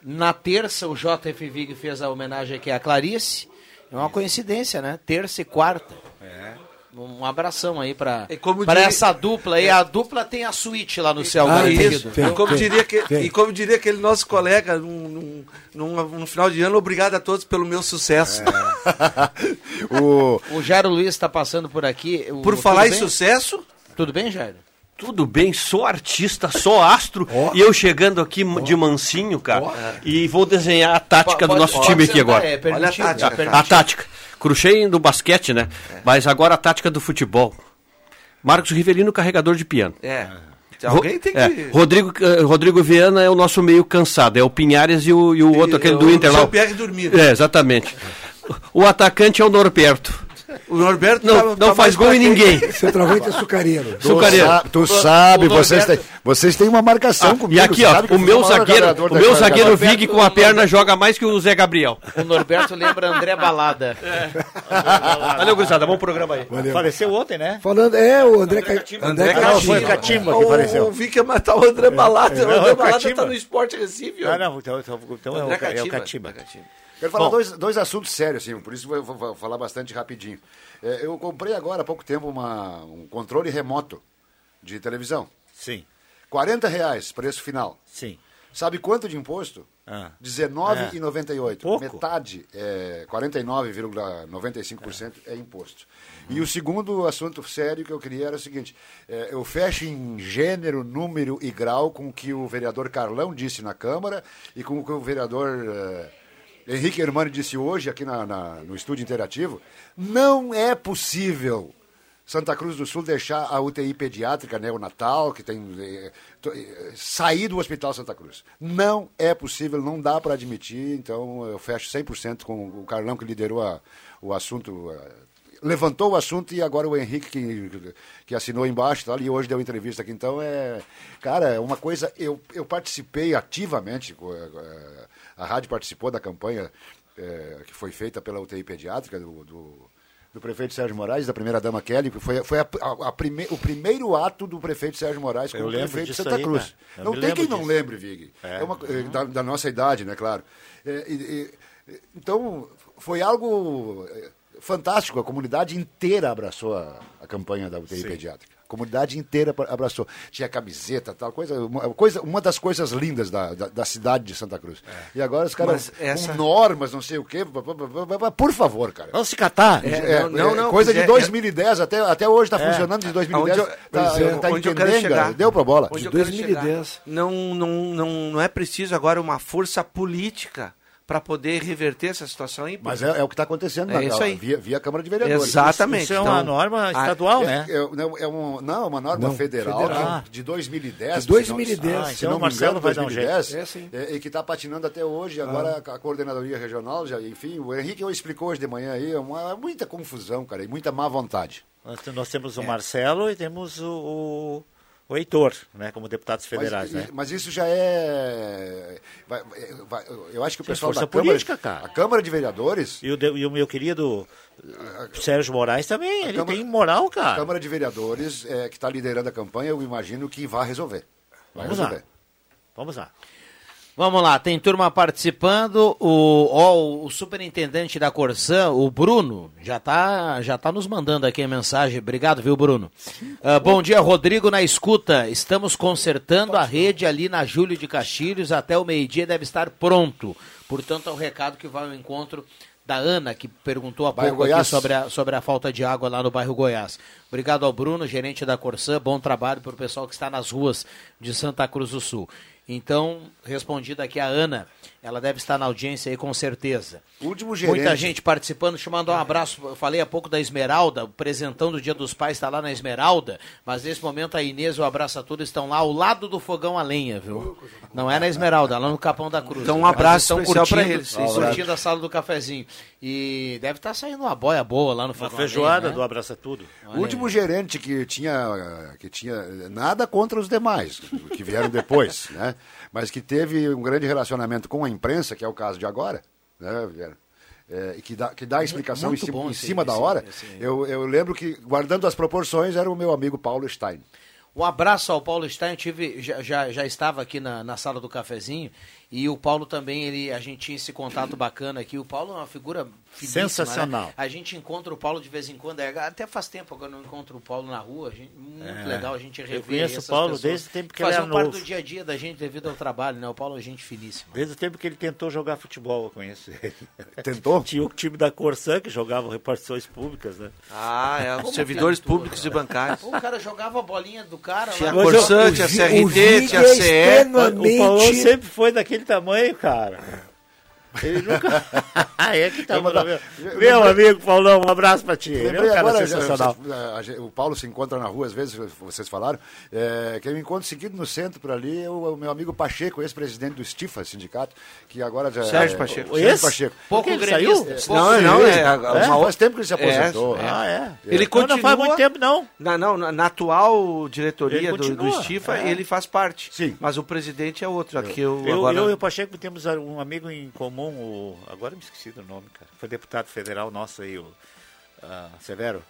Na terça, o JF Vig fez a homenagem aqui à Clarice. É uma coincidência, né? Terça e quarta. Um abração aí para E diria- essa dupla aí. A dupla tem a suíte lá no céu Ah, isso. E como, diria que, e como diria aquele nosso colega num, num, num- final de ano, obrigado a todos pelo meu sucesso. o... O Jairo Luiz está passando por aqui. O- Por falar em bem? sucesso, Tudo bem, Jairo? Tudo bem, sou artista, sou astro, e eu chegando aqui de mansinho, cara, e vou desenhar a tática Pode- do nosso time aqui agora. é Olha a tática, é permitido. A tática. Cruchei do basquete, né? Mas agora a tática do futebol. Marcos Rivelino, carregador de piano. é. Alguém tem que. é, Rodrigo, eh, Rodrigo Viana é o nosso meio cansado, é o Pinhares e o, e o outro, aquele do o Inter lá. Jean-Pierre dormindo. É, exatamente. O atacante é o Norberto. O Norberto Não, tá- não tá faz gol em ninguém. Centroavante é sucareiro. Tu, Sucareiro. sa- tu sabe, o vocês, Norberto- têm, vocês têm uma marcação Ah, comigo. e aqui, ó, o meu zagueiro, o meu zagueiro Norberto- Vig com a perna joga mais que o Zé Gabriel. O Norberto lembra André Balada. Valeu, gurizada, bom programa aí. Faleceu ontem, né? Falando, é, o André, Ca... André André Não, Catimba. foi o Catimba que faleceu. o Vic ia matar o André Balada. Não, o é André o Balada Catimba. tá no Esporte Recife. ó. Ah, não, então, então, então é, o, André é o Catimba. Quero falar Bom. dois, dois assuntos sérios, assim, por isso eu vou, falar bastante rapidinho. É, eu comprei agora há pouco tempo uma, um controle remoto de televisão. Sim, 40 reais, preço final. sim. Sabe quanto de imposto? Ah. R$19,98. Pouco. Metade, é, 49,95% é imposto. E o segundo assunto sério que eu queria era o seguinte: é, eu fecho em gênero, número e grau com o que o vereador Carlão disse na Câmara e com o que o vereador. é, Henrique Hermani disse hoje aqui na, na- no estúdio interativo, não é possível Santa Cruz do Sul deixar a UTI pediátrica neonatal, que tem eh, eh, sair do Hospital Santa Cruz. Não é possível, não dá para admitir, então eu fecho 100% com o Carlão que liderou a- o assunto, eh, levantou o assunto e agora o Henrique que, que assinou embaixo tal, e hoje deu entrevista aqui. Então, é, cara, é uma coisa. Eu, eu participei ativamente, eh, a rádio participou da campanha eh, que foi feita pela UTI pediátrica do, do, do prefeito Sérgio Moraes, da primeira-dama Kelly, foi, foi a- a- a prime- o primeiro ato do prefeito Sérgio Moraes como prefeito de Santa aí, Cruz. Eu Não tem quem não disso. lembre, Vig. É. É uma- eh, da, da nossa idade, né, claro. É, e- e- então, foi algo eh, fantástico. A comunidade inteira abraçou a, a campanha da UTI Sim. pediátrica. A comunidade inteira abraçou. Tinha camiseta, tal coisa, uma, coisa. Uma das coisas lindas da, da, da cidade de Santa Cruz. E agora os caras essa- com normas, não sei o quê. Por favor, cara. Vamos se catar. É, É, não, não, não, coisa de é, 2010, até, até hoje está É. funcionando de 2010. Aonde eu- tá, é, tá onde eu quero entendendo, chegar. cara. Deu pra bola. Onde De eu quero 2010. chegar. Não, não, não, não é preciso agora uma força política para poder reverter essa situação aí. Mas é, é o que está acontecendo É na, isso aí. Via, via Câmara de Vereadores. Exatamente. Isso é uma Então, norma a- estadual, É, né? é, não, é um, não, é uma norma Não, federal, federal. de 2010. De 2010. Se não, Ah, se então não o Marcelo engano, vai dar um jeito. 2010, É, sim. é, e que está patinando até hoje. Agora a coordenadoria regional, já, enfim, o Henrique explicou hoje de manhã aí, é uma, muita confusão, cara, e muita má vontade. Nós, nós temos o É. Marcelo e temos o, o, o Heitor, né, como deputados federais, mas, né? mas isso já é. vai- vai- eu acho que o Sim, pessoal força da Câmara, política, cara. a Câmara de Vereadores. E o, de- e o meu querido Sérgio Moraes também, ele Câmara- tem moral, A cara. Câmara de Vereadores, é, que está liderando a campanha, eu imagino que vai resolver. Vai Vamos lá. resolver. Vamos lá. Vamos lá, tem turma participando. O, ó, o superintendente da Corsã, o Bruno, já tá, já tá nos mandando aqui a mensagem. Obrigado, viu, Bruno? Ah, bom dia, Rodrigo, na escuta. Estamos consertando a rede ali na Júlio de Castilhos. Até o meio-dia deve estar pronto. Portanto, é o recado que vai ao encontro da Ana, que perguntou há Bairro pouco aqui sobre a, sobre a falta de água lá no bairro Goiás. Obrigado ao Bruno, gerente da Corsã. Bom trabalho para o pessoal que está nas ruas de Santa Cruz do Sul. Então, respondida aqui a Ana, ela deve estar na audiência aí com certeza. Último gerente. Muita gente participando, te mandou um abraço. Eu falei há pouco da Esmeralda, o presentão do Dia dos Pais está lá na Esmeralda, mas nesse momento a Inês e o Abraço a Todos estão lá ao lado do fogão a lenha, viu? Não é na Esmeralda, lá no Capão da Cruz. Então, um abraço estão especial pra curtindo- eles. Curtindo a sala do cafezinho. E deve estar saindo uma boia boa lá no Uma fogão a feijoada lenha, né? do Abraça Tudo. O último gerente que tinha, que tinha nada contra os demais, que vieram depois, né? mas que teve um grande relacionamento com a imprensa, que é o caso de agora, né, Vieira? É, e que dá, que dá a explicação em muito cima, bom em esse- cima da hora. esse- Eu, eu lembro que, guardando as proporções, era o meu amigo Paulo Stein. Um abraço ao Paulo Stein, eu tive, já, já, já estava aqui na, na sala do cafezinho e o Paulo também, ele, a gente tinha esse contato bacana aqui. O Paulo é uma figura finíssima, Sensacional. né? A gente encontra o Paulo de vez em quando, é, até faz tempo que eu não encontro o Paulo na rua, a gente- muito É. legal a gente rever Eu conheço o Paulo desde o tempo que ele era parte novo. do dia a dia da gente devido ao trabalho, né? O Paulo é gente finíssima. Desde o tempo que ele tentou jogar futebol, eu conheço ele. Tentou? Tinha o time da Corsã que jogava repartições públicas, né? Ah, é, Como os servidores tentou, públicos e bancários. O cara jogava a bolinha do cara Tinha lá. a Corsã, tinha a CRT, tinha a CE. O Paulão sempre foi daquele tamanho, cara. Ele nunca. é que tá, meu, meu amigo Paulão, um abraço pra ti. É um Lembrei agora, sensacional. gente- o Paulo se encontra na rua, às vezes, vocês falaram, é, que eu encontro seguido no centro por ali, é o, o meu amigo Pacheco, ex-presidente do Stifa, sindicato, que agora já... Sérgio é, Pacheco. o Sérgio? Pacheco. Pouco Ele saiu? pouco Não, não, é, É, uma- faz tempo que ele se aposentou. É? Ah, é. Ele Não, continua. não faz muito tempo, não. Na, não, na, na atual diretoria do, do Stifa, é. ele faz parte. Sim. Mas o presidente é outro. Aqui eu, Eu, agora... eu e o Pacheco temos um amigo em comum, o, agora eu me esqueci do nome, cara. Foi deputado federal nosso aí, o ah, Severo.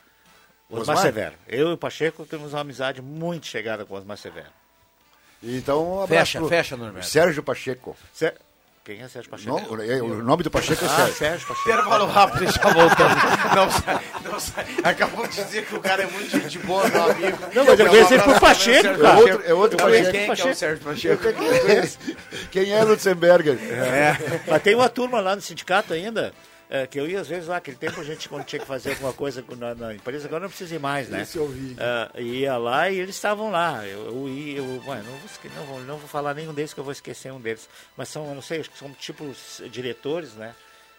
Osmar, Osmar? Severo. Eu e o Pacheco temos uma amizade muito chegada com o Osmar Severo. Então, um abraço Fecha, pro fecha, Norberto. Sérgio Pacheco. Quem é Sérgio Pacheco? Não, é, o nome do Pacheco é Ah, Sérgio. Sérgio Pacheco. Intervalo rápido e já voltamos. Não sai, não sai. Acabou de dizer que o cara é muito gente boa, meu amigo. Não, mas eu conheci ele por Pacheco, cara. É outro, é outro Pacheco. quem que é o Sérgio Pacheco. Quem é Lutzenberger? Mas tem uma turma lá no sindicato ainda, é, que eu ia às vezes lá, aquele tempo a gente quando tinha que fazer alguma coisa na, na empresa, agora não precisa ir mais, né? Isso eu vi. É, ia lá e eles estavam lá. Eu, eu ia, eu, não, vou, não, vou, não vou falar nenhum deles que eu vou esquecer um deles. Mas são, eu não sei, acho que são tipos diretores, né?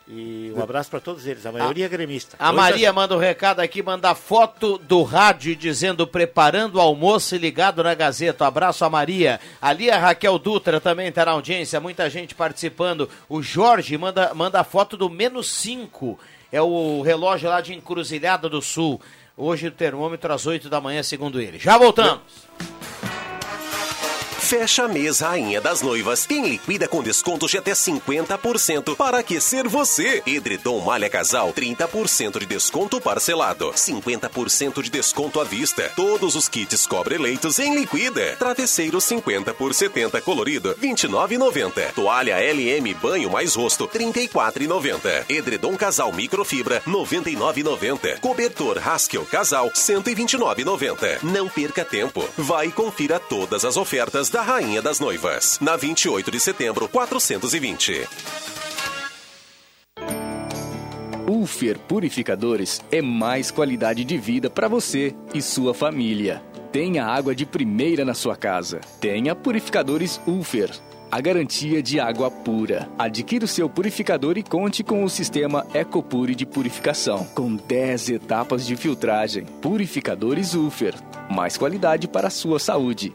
E um abraço para todos eles, a maioria é gremista. A Hoje Maria manda um recado aqui, manda foto do rádio dizendo preparando o almoço e ligado na Gazeta. Um abraço a Maria. Ali a Raquel Dutra também está na audiência, muita gente participando. O Jorge manda, manda a foto do menos 5. É o relógio lá de Encruzilhada do Sul. Hoje o termômetro às 8 da manhã, segundo ele. Já voltamos. Fecha mês Rainha das Noivas. Tem liquida com desconto de até 50% para aquecer você. Edredom Malha Casal, 30% de desconto parcelado. 50% de desconto à vista. Todos os kits cobre-leitos em liquida. Travesseiro 50 por 70 colorido, 29,90. Toalha LM Banho mais Rosto, 34,90. Edredom Casal Microfibra, 99,90. Cobertor Haskell Casal, 129,90. Não perca tempo. Vai e confira todas as ofertas da Rainha das Noivas. Na 28 de setembro, 420. Ulfer Purificadores é mais qualidade de vida para você e sua família. Tenha água de primeira na sua casa. Tenha purificadores Ulfer. A garantia de água pura. Adquira o seu purificador e conte com o sistema Ecopure de purificação, com 10 etapas de filtragem. Purificadores Ulfer. Mais qualidade para a sua saúde.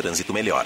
trânsito melhor.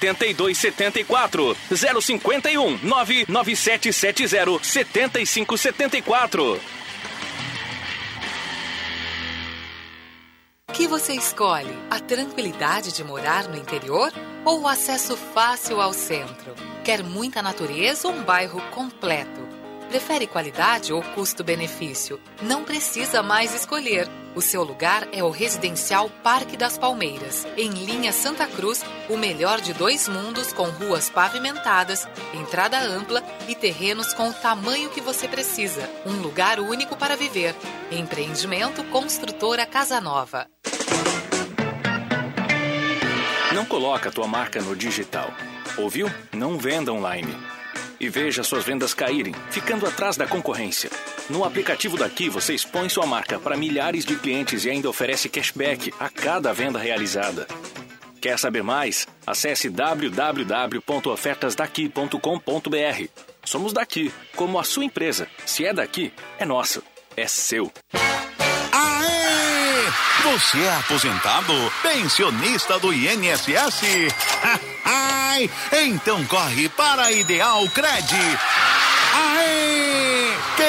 8274 051 99770 7574. O que você escolhe? A tranquilidade de morar no interior ou o acesso fácil ao centro? Quer muita natureza ou um bairro completo? Prefere qualidade ou custo-benefício? Não precisa mais escolher. O seu lugar é o Residencial Parque das Palmeiras, em linha Santa Cruz, o melhor de dois mundos com ruas pavimentadas, entrada ampla e terrenos com o tamanho que você precisa. Um lugar único para viver. Empreendimento Construtora Casa Nova. Não coloca a tua marca no digital. Ouviu? Não venda online. E veja suas vendas caírem, ficando atrás da concorrência. No aplicativo daqui, você expõe sua marca para milhares de clientes e ainda oferece cashback a cada venda realizada. Quer saber mais? Acesse www.ofertasdaqui.com.br. Somos daqui, como a sua empresa. Se é daqui, é nosso. É seu. Aê! Você é aposentado? Pensionista do INSS? Então corre para a Ideal Cred. Aê!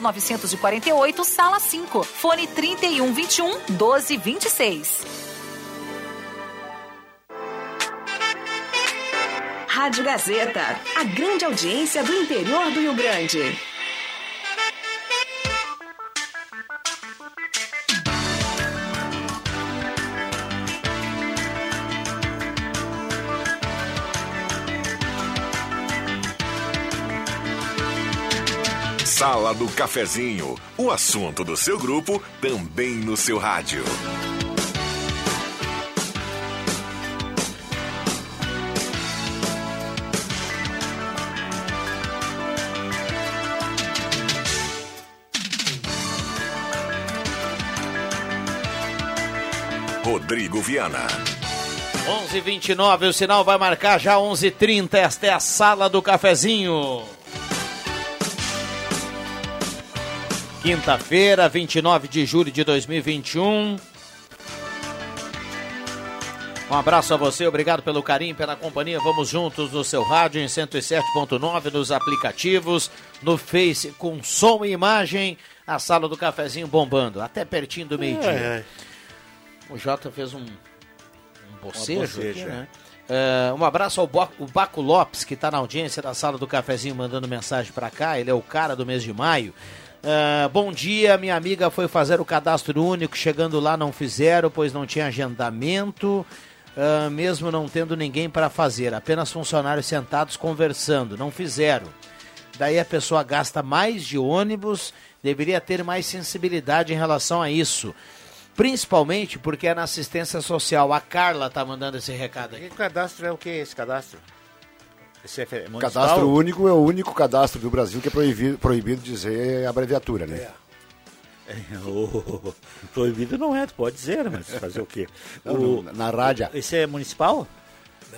948, sala 5. Fone 3121 1226. Rádio Gazeta, a grande audiência do interior do Rio Grande. Sala do Cafezinho, o assunto do seu grupo também no seu rádio. Rodrigo Viana. 11:29 o sinal vai marcar já 11:30. Esta é a Sala do Cafezinho. Quinta-feira, 29 de julho de 2021. Um abraço a você, obrigado pelo carinho, pela companhia. Vamos juntos no seu rádio em 107.9, nos aplicativos, no Face, com som e imagem. A sala do cafezinho bombando, até pertinho do meio-dia. É, é. O Jota fez um, um bocejo, bocejo, aqui, né? É, um abraço ao Bo- o Baco Lopes, que está na audiência da sala do cafezinho, mandando mensagem para cá. Ele é o cara do mês de maio. É, bom dia, minha amiga foi fazer o cadastro único. Chegando lá, não fizeram, pois não tinha agendamento. é, mesmo não tendo ninguém para fazer, apenas funcionários sentados conversando. Não fizeram. Daí a pessoa gasta mais de ônibus, deveria ter mais sensibilidade em relação a isso. Principalmente porque é na assistência social. A Carla tá mandando esse recado aqui. Que cadastro é o que esse cadastro? Esse é municipal? Cadastro único é o único cadastro do Brasil que é proibido, proibido dizer abreviatura, né? É, o- proibido não é, tu pode dizer, mas fazer o quê? O- não, na rádio. Esse é municipal?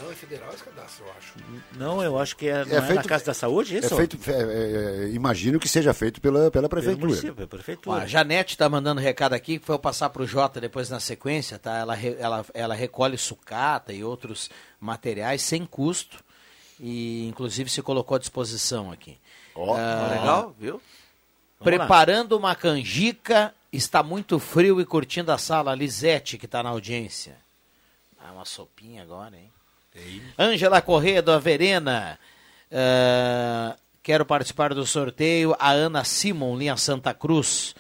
Não, é federal esse cadastro, eu acho. Não, eu acho que é, não é, na Casa da Saúde, isso? É feito, é, é, é, imagino que seja feito pela, pela prefeitura. município, pela prefeitura. Ó, a Janete tá mandando recado aqui, que foi eu passar pro Jota depois na sequência, tá? Ela, ela, ela recolhe sucata e outros materiais sem custo. E inclusive se colocou à disposição aqui. Ó, Ah, legal, viu? Preparando uma canjica, está muito frio e curtindo a sala. Lisete, que está na audiência. Ah, uma sopinha agora, hein? Ângela Corrêa, do Averena. Ah, quero participar do sorteio. A Ana Simon, linha Santa Cruz.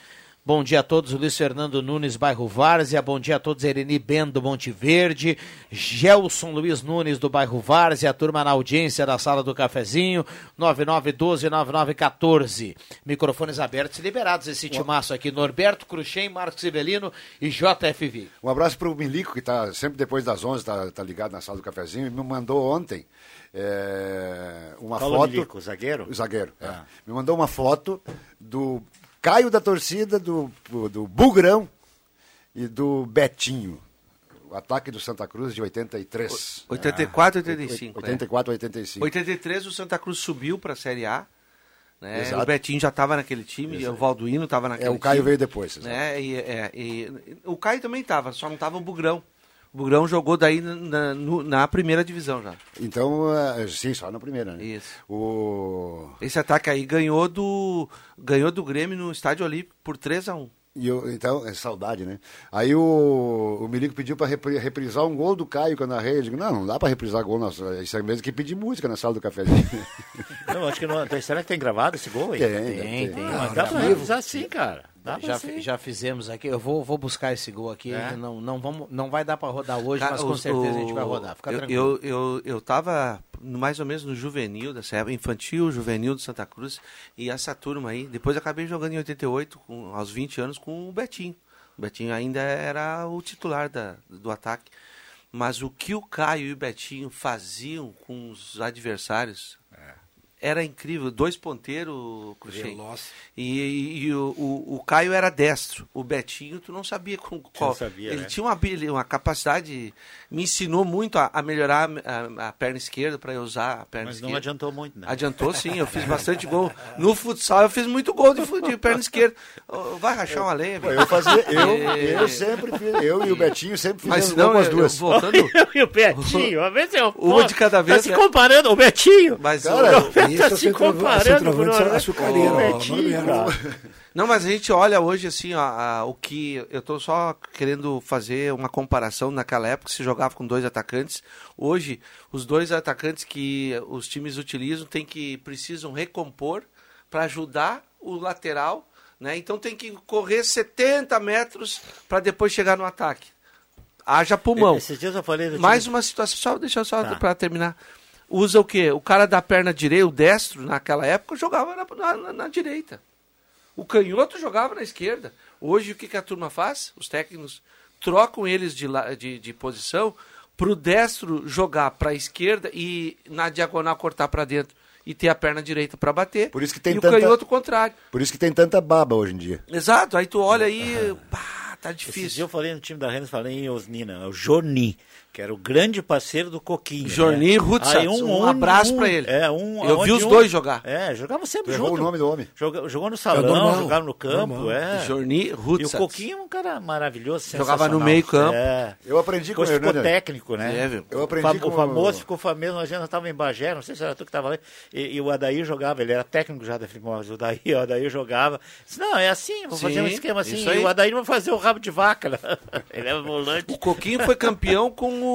Bom dia a todos, Luiz Fernando Nunes, bairro Várzea. Bom dia a todos, Ereni Ben, do Monte Verde. Gelson Luiz Nunes, do bairro Várzea. A turma na audiência da sala do cafezinho. 9912-9914. Microfones abertos e liberados esse timaço aqui. Norberto Cruxem, Marcos Civelino e JFV. Um abraço para o Milico, que está sempre depois das 11, está tá ligado na sala do cafezinho, e me mandou ontem é, uma Paulo foto. Milico, zagueiro? O zagueiro. é. Ah. Me mandou uma foto do Caio da torcida, do, do Bugrão e do Betinho. O ataque do Santa Cruz de 83. 84 Ah, 85. 84 85. 83 o Santa Cruz subiu para a Série A. Né? Exato. O Betinho já estava naquele time, o Valduíno estava naquele É, time. o Caio veio depois, exato. Né? E, é, e- o Caio também estava, só não estava o Bugrão. O Bugrão jogou daí na, no- na primeira divisão já. Então, é, sim, só na primeira, né? Isso. O... Esse ataque aí ganhou do ganhou do Grêmio no Estádio Olímpico por 3 a 1 E eu, então, é saudade, né? Aí o, o Milico pediu para reprisar um gol do Caio que eu narrei. Eu digo, não, não dá para reprisar gol. Na, isso é mesmo que pedir música na sala do cafezinho. Não, acho que não. Será que tem gravado esse gol aí? Tem, Tem, tem. tem. Mas dá pra revisar sim, cara. Dá Já, já fizemos aqui. Eu vou, vou buscar esse gol aqui. É? Não, não, vamos, não vai dar para rodar hoje, Cara, mas com os- certeza o- a gente vai rodar. Fica eu, tranquilo. Eu, eu, eu tava mais ou menos no juvenil dessa época, infantil, juvenil do Santa Cruz, e essa turma aí. Depois acabei jogando em 88, com, aos 20 anos, com o Betinho. O Betinho ainda era o titular da, do ataque. Mas o que o Caio e o Betinho faziam com os adversários era incrível. Dois ponteiros, Cruxem. E, e, e o, o, o, Caio era destro. O Betinho, tu não sabia com qual. Sabia, ele né? tinha uma, uma capacidade, me ensinou muito a, a melhorar a, a, perna esquerda para eu usar a perna Mas esquerda. não adiantou muito, né? Adiantou sim, eu fiz bastante gol. No futsal eu fiz muito gol de, de perna esquerda. Vai rachar uma lenha, Eu fazia, eu, eu sempre fiz, eu e o Betinho sempre fizemos Mas gol com as duas. eu voltando- Eu e o Betinho, a ver se eu Uma de cada vez, Tá se né? comparando, o Betinho. Mas Cara, o- tá isso é se comparando com Norberto. açucareiro. Não, mas a gente olha hoje assim, ó, a- o que eu tô só querendo fazer uma comparação naquela época se jogava com dois atacantes. Hoje, os dois atacantes que os times utilizam tem que precisam recompor para ajudar o lateral, né? Então tem que correr 70 metros para depois chegar no ataque. Haja pulmão. Esses dias eu falei do Mais time- uma situação, só deixa eu só Tá. para terminar. Usa o quê? O cara da perna direita, o destro, naquela época, jogava na, na- na direita. O canhoto jogava na esquerda. Hoje, o que, que a turma faz? Os técnicos trocam eles de, de, de posição para o destro jogar para a esquerda e na diagonal cortar para dentro e ter a perna direita para bater. Por isso que tem e tanta- o canhoto contrário. Por isso que tem tanta baba hoje em dia. Exato. Aí tu olha aí, pá, tá difícil. dias eu falei no time da Rennes, falei em Osnina, é o Jorni, que era o grande parceiro do Coquinho. Jorni né? Rutsatz, Aí um abraço pra ele. É, um, Eu vi os um- dois jogar. É, jogavam sempre errou junto. o nome do homem. Joga- jogou no É salão, normal, jogava no campo, normal. é. Jorni E Rutsatz. o Coquinho é um cara maravilhoso, Jogava no sensacional. meio-campo. É. Eu aprendi com Depois o ficou técnico, né? É, viu? Eu aprendi com o famoso ficou famoso, nós já estava em Bagé, não sei se era tu que estava ali, e, e o Adair jogava, ele era técnico já da Flimose, o Adair, o Adair jogava, disse, não, é assim, vou fazer um Sim, esquema assim, e o Adair vai fazer o rabo de vaca, né? ele é volante. O Coquinho foi campeão com o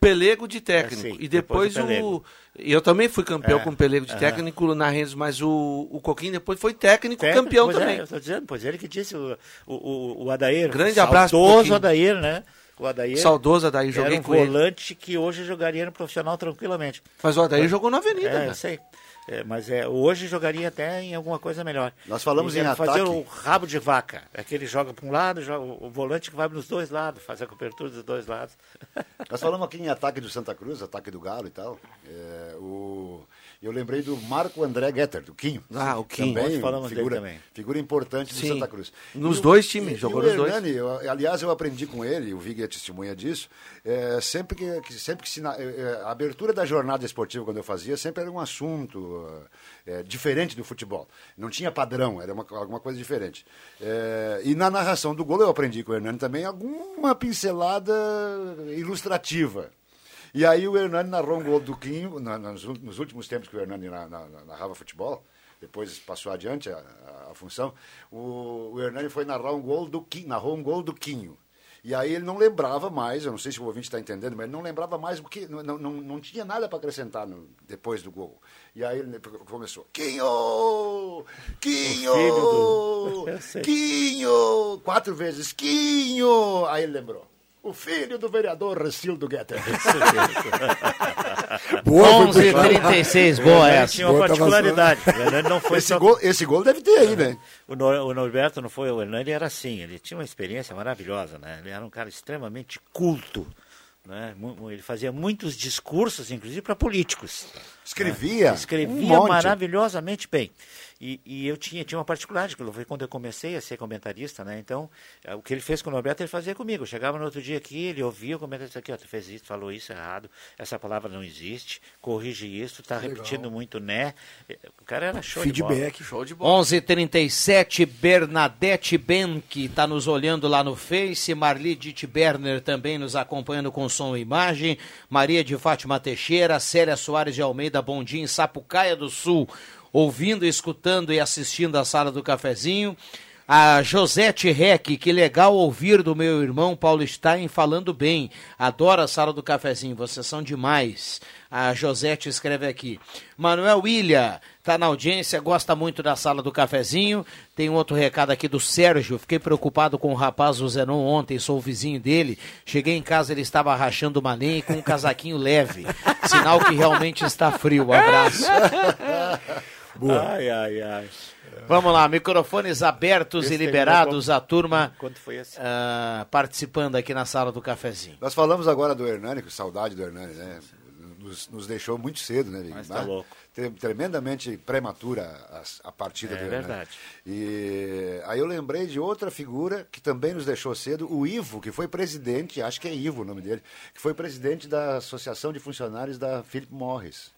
Pelego de técnico. É, sim, e depois, depois o o. Eu também fui campeão É, com o Pelego de aham. técnico na Rennes, mas o, o Coquinho depois foi técnico, Técnico, campeão pois também. É, eu tô dizendo, pois ele que disse, o, o, o, o Adair. Grande abraço Saudoso. Adair, né? O Adair. Saudoso Adair, joguei era um com ele. volante que hoje jogaria no profissional tranquilamente. Mas o Adair jogou na Avenida, É, né? eu sei. É, mas é, hoje jogaria até em alguma coisa melhor. Nós falamos E em deve fazer ataque. o rabo de vaca. Aquele joga para um lado, joga, o volante que vai nos dois lados, faz a cobertura dos dois lados. Nós falamos aqui em ataque do Santa Cruz, ataque do Galo e tal. É, o... Eu lembrei do Marco André Getter, do Quinho. Ah, o Quinho. Também, falamos figura, também. Figura importante do Sim. Santa Cruz. Nos o- dois times, e- jogou e nos dois. Hernani, eu- aliás, eu aprendi com ele, o Vig é testemunha disso, é, sempre que, que- sempre que é, é, a abertura da jornada esportiva, quando eu fazia, sempre era um assunto é, diferente do futebol. Não tinha padrão, era uma, alguma coisa diferente. É, e na narração do gol eu aprendi com o Hernani também alguma pincelada ilustrativa. E aí o Hernani narrou um gol do Quinho, na- nos, nos últimos tempos que o Hernani na- na- na- narrava futebol, depois passou adiante a, a- a função, o, o Hernani foi narrar um gol do Quinho, narrou um gol do Quinho. E aí ele não lembrava mais, eu não sei se o ouvinte está entendendo, mas ele não lembrava mais o que, não, não, não, tinha nada para acrescentar no- depois do gol. E aí ele começou, Quinho! Quinho! do-. Quinho! Quatro vezes, Quinho! Aí ele lembrou. O filho do vereador Recildo Guetter. Boa, 11h36, boa Ele essa. tinha uma Boa, tá particularidade. O Hernani não foi esse, só... gol, esse gol deve ter aí, né? O, Nor- o Norberto não foi, o Hernani era assim, ele tinha uma experiência maravilhosa, né? Ele era um cara extremamente culto, né? Ele fazia muitos discursos, inclusive para políticos. Escrevia. né? Escrevia um monte. maravilhosamente bem. E, e eu tinha, tinha uma particularidade, que foi quando eu comecei a ser comentarista, né? Então, eh, o que ele fez com o Norberto, ele fazia comigo. Eu chegava no outro dia aqui, ele ouvia o comentarista aqui, ó, tu fez isso, falou isso errado, essa palavra não existe, corrige isso, tá repetindo muito né. O cara era show de bola. Feedback. Show de bola. 11:37 Bernadette Ben, que está nos olhando lá no Face, Marli Ditt Berner também nos acompanhando com som e imagem, Maria de Fátima Teixeira, Célia Soares de Almeida, bom dia em Sapucaia do Sul, ouvindo, escutando e assistindo a sala do cafezinho. A Josete Reck, que legal ouvir do meu irmão Paulo Stein falando bem. Adoro a sala do cafezinho, vocês são demais. A Josete escreve aqui. Manuel William, tá na audiência, gosta muito da sala do cafezinho. Tem um outro recado aqui do Sérgio. Fiquei preocupado com o rapaz o Zenon ontem, sou o vizinho dele. Cheguei em casa, ele estava rachando uma lenha e com um casaquinho leve. Sinal que realmente está frio. Um abraço. Ai, ai, ai. Vamos lá, microfones abertos Esse e aí liberados, é a turma Quanto foi esse? ah, participando aqui na sala do cafezinho. Nós falamos agora do Hernani, que saudade do Hernani, né? Nos, nos deixou muito cedo, né, Vig? Mas tá louco. tremendamente prematura a, a partida é dele. verdade. Né? E aí eu lembrei de outra figura que também nos deixou cedo, o Ivo, que foi presidente, acho que é Ivo o nome dele, que foi presidente da Associação de Funcionários da Philip Morris.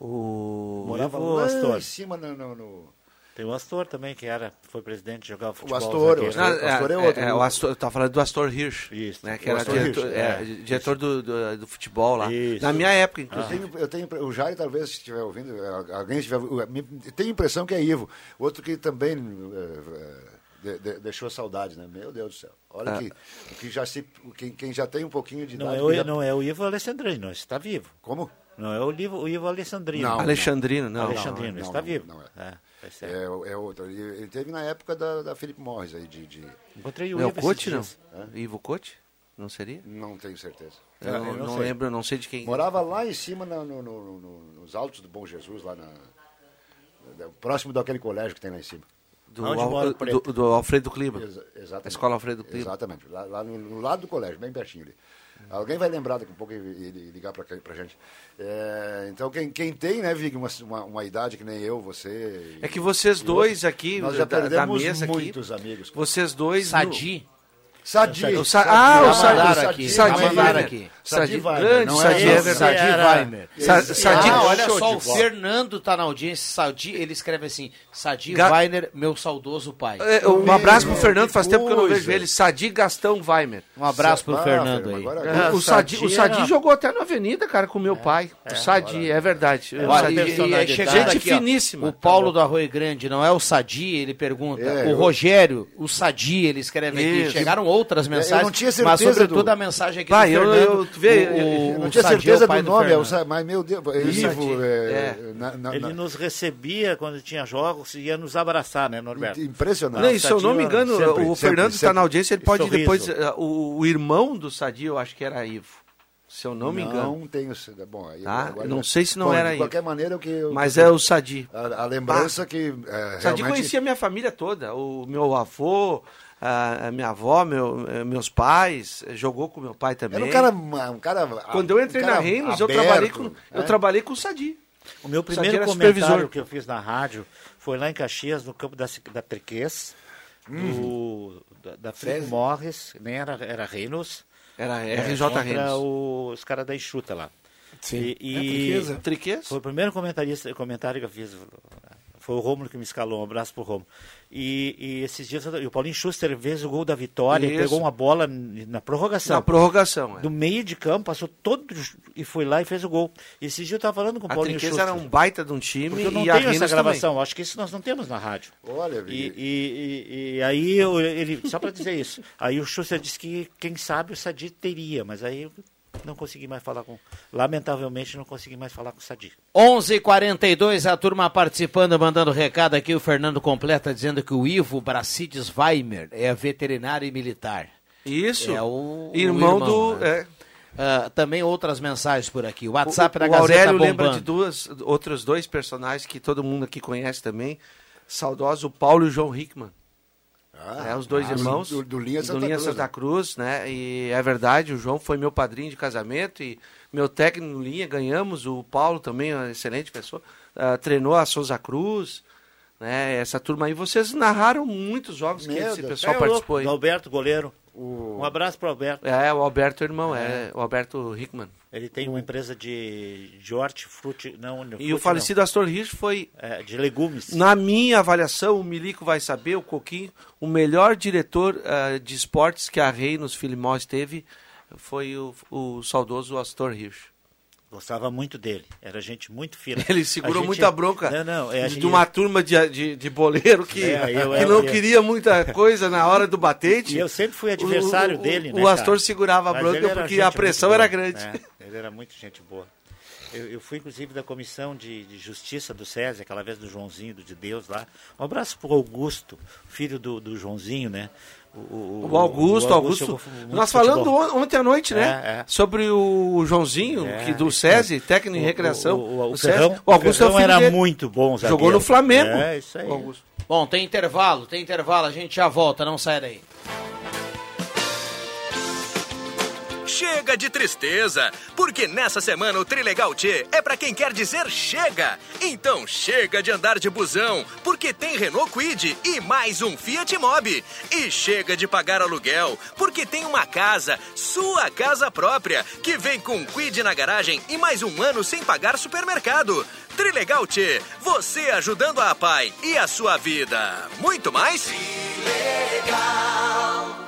O Morava Ivo lá Astor. em cima no, no, no... Tem o Astor também, que era, foi presidente, jogava futebol. Astor, o. Astor, o Astor é outro. É, o Astor, tá falando do Astor Hirsch, Isso. né, que O era Astor diretor, Hirsch, é, é, diretor do, do, do futebol lá. Isso. Na minha época, Eu inclusive. tenho, eu tenho, o Jair talvez estiver ouvindo, eh, alguém estiver, tenho a impressão que é Ivo. Outro que também eh, de- de- deixou saudade, né? Meu Deus do céu. Olha Ah. que, que já se, quem, quem já tem um pouquinho de Não idade... é, o, já- não é o Ivo Alessandrino, está vivo. Como? Não é o Ivo, o Ivo Alessandrino. Não, Alexandrino, não. Alexandrino, não, está não, vivo. não é. É. É, é outro. Ele, ele teve na época da, da Philip Morris aí, de... de... Encontrei o Não é o Ivo Cote, não? Ivo Cote? Não seria? Não tenho certeza. Eu não, Eu não sei. lembro, não sei de quem. Morava lá em cima, no- no- no- nos altos do Bom Jesus, lá na... Próximo daquele colégio que tem lá em cima. Do, Al- do, do Alfredo Kliber. Exa- exatamente. A escola Alfredo Kliber. Exatamente, lá, lá no, no lado do colégio, bem pertinho ali. Alguém vai lembrar daqui a pouco e, e- ligar para a gente. É, então, quem, quem tem, né, Vig, uma, uma, uma idade que nem eu, você... É que vocês dois outros, aqui, nós já da, da perdemos mesa aqui, muitos amigos. vocês dois... Sadi. Sadi. O Sa- Sadi. ah, o Sadi. aqui. Sadi. Aqui. Sadi, Sadi Weiner, grande não é Sadi, é. Sadi Weiner. Sa- Sadi, Ah, olha só, o. Fernando tá na audiência. Sadi, ele escreve assim: Sadi Ga- Weiner, meu saudoso pai. É, um abraço pro Fernando, faz tempo que eu não vejo ele. Sadi Gastão Weimer. Um abraço pro Ah, Fernando aí. É, o Sadi, o Sadi jogou até na avenida, cara, com meu pai. o Sadi, é verdade. Gente finíssima. o Paulo do Arroio Grande não é o Sadi, ele pergunta. É, o Rogério, o Sadi, ele escreve aqui. Chegaram outras mensagens, não tinha mas certeza sobretudo do- a mensagem aqui Vai, do eu- Fernando. eu- tu vê, o, Eu não tinha Sadi é certeza pai do nome, é o Fernando. Sa- mas meu Deus, Ivo, é, é. na- na- Ele na- nos recebia quando tinha jogos e ia nos abraçar, né, Norberto? impressionante. Não, e se eu não me engano, sempre, o sempre, Fernando está na audiência, ele pode Sorriso. depois. eh, o, o irmão do Sadi, eu acho que era Ivo. Se eu não me engano. Não tenho. ce- Bom, aí Tá? agora- Não sei se não Bom, era De Ivo. qualquer maneira, o que. eu- Mas é o Sadi. A, a lembrança que. É, Sadi realmente- conhecia a minha família toda. O meu avô, a, a minha avó, meu- meus pais, jogou com meu pai também. Era um cara. Um cara Quando eu entrei um na Reinos, eu trabalhei com, eu né? trabalhei com o Sadi. O meu primeiro era comentário que eu fiz na rádio foi lá em Caxias, no campo da, da Triquês, do, da, da. Morris, nem era, era Reinos. Era é, RJ contra Reinos. os caras da Enxuta lá. Sim. E, É, e Triqueza. Triquês? foi o primeiro comentarista, comentário que eu fiz. Foi o Romulo que me escalou, um abraço pro Romulo. E, e esses dias, e o Paulinho Schuster fez o gol da vitória, Isso. pegou uma bola na prorrogação. Na prorrogação. é. Do meio de campo, passou todo e foi lá e fez o gol. E esses dias eu estava falando com o A Paulinho Schuster. era um baita de um time Porque eu não e a tenho essa gravação, acho que isso nós não temos na rádio. Olha, E, e, e, e aí eu- ele, só para dizer isso, aí o Schuster disse que quem sabe o Sadi teria, mas aí não consegui mais falar com, lamentavelmente não consegui mais falar com o Sadi. 11:42 a turma participando, mandando recado aqui. O Fernando completa dizendo que o Ivo Bracides Weimer é veterinário e militar. Isso. É o irmão, o do. né? é. Ah, também outras mensagens por aqui. O WhatsApp o, da o Gazeta Aurélio lembra bombando. de duas, outros dois personagens que todo mundo aqui conhece também. Saudoso Paulo e o João Hickman. Ah, é, os dois ah, irmãos. do- do Linha Santa Cruz, Santa né? Cruz, né? E é verdade, o João foi meu padrinho de casamento e meu técnico no Linha, ganhamos. O Paulo também, uma excelente pessoa, ah, treinou a Souza Cruz, né? Essa turma aí. Vocês narraram muitos jogos que esse Deus, pessoal é participou louco. aí. Do Alberto, goleiro. Um abraço para o Alberto. É, o Alberto, irmão, é, o Alberto Hickman. Ele tem uma empresa de, de hortifruti, não, E o falecido Astor Hirsch foi não, é, de legumes. Na minha avaliação, o Milico vai saber, o Coquinho, o melhor diretor eh, de esportes que a Reinos Filimós teve foi o, o saudoso Astor Hirsch. Gostava muito dele. Era gente muito fina. Ele segurou A gente- muita bronca Não, não, é, de, gente- uma turma de, de, de boleiro que, É, eu- que eu- não eu- queria muita coisa na hora do batente. E eu sempre fui adversário O- dele, o, né, O Astor cara? segurava a bronca porque a pressão era grande. É, ele era muito gente boa. Eu, eu fui, inclusive, da comissão de, de justiça do SESI, aquela vez do Joãozinho, do de Deus lá. Um abraço pro Augusto, filho do, do Joãozinho, né? O, O Augusto, o Augusto. muito Nós falando futebol. on- ontem à noite, né? É, é. Sobre o Joãozinho, É, que do isso SESI, técnico em O- recreação. O, o, o. Ferrão, o Augusto é o era dele. muito bom zagueiro. Jogou no Flamengo. É, isso aí. o Augusto. Bom, tem intervalo, tem intervalo, a gente já volta, não sai daí. Chega de tristeza, porque nessa semana o Trilegal T é para quem quer dizer chega. Então chega de andar de busão, porque tem Renault Quid e mais um Fiat Mobi. E chega de pagar aluguel, porque tem uma casa, sua casa própria, que vem com Quid na garagem e mais um ano sem pagar supermercado. Trilegal T, você ajudando a pai e a sua vida. Muito mais? Trilegal.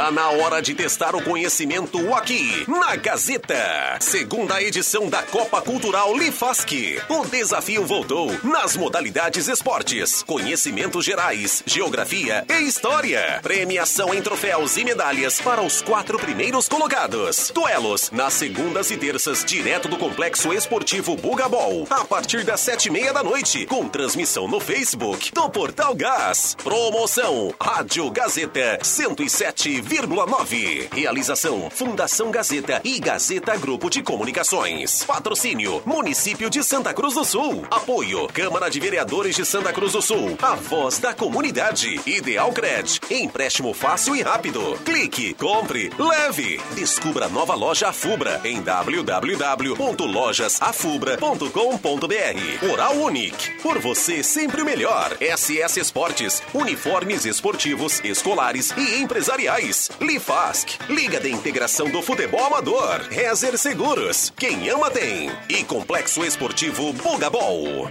Tá na hora de testar o conhecimento aqui, na Gazeta. Segunda edição da Copa Cultural Lifask. O desafio voltou nas modalidades esportes, conhecimentos gerais, geografia e história. Premiação em troféus e medalhas para os quatro primeiros colocados. Duelos nas segundas e terças, direto do Complexo Esportivo Bugabol, a partir das sete e meia da noite, com transmissão no Facebook do Portal Gás. Promoção Rádio Gazeta 107 107,9. Realização Fundação Gazeta e Gazeta Grupo de Comunicações. Patrocínio Município de Santa Cruz do Sul. Apoio Câmara de Vereadores de Santa Cruz do Sul. A voz da comunidade. Ideal Cred. Empréstimo fácil e rápido. Clique, compre, leve. Descubra nova loja Afubra em www.lojasafubra.com.br. Oral Unique. Por você sempre o melhor. SS Esportes. Uniformes esportivos, escolares e empresariais. Lifask, Liga de Integração do Futebol Amador. Rezer Seguros, quem ama tem. E Complexo Esportivo Bugabol.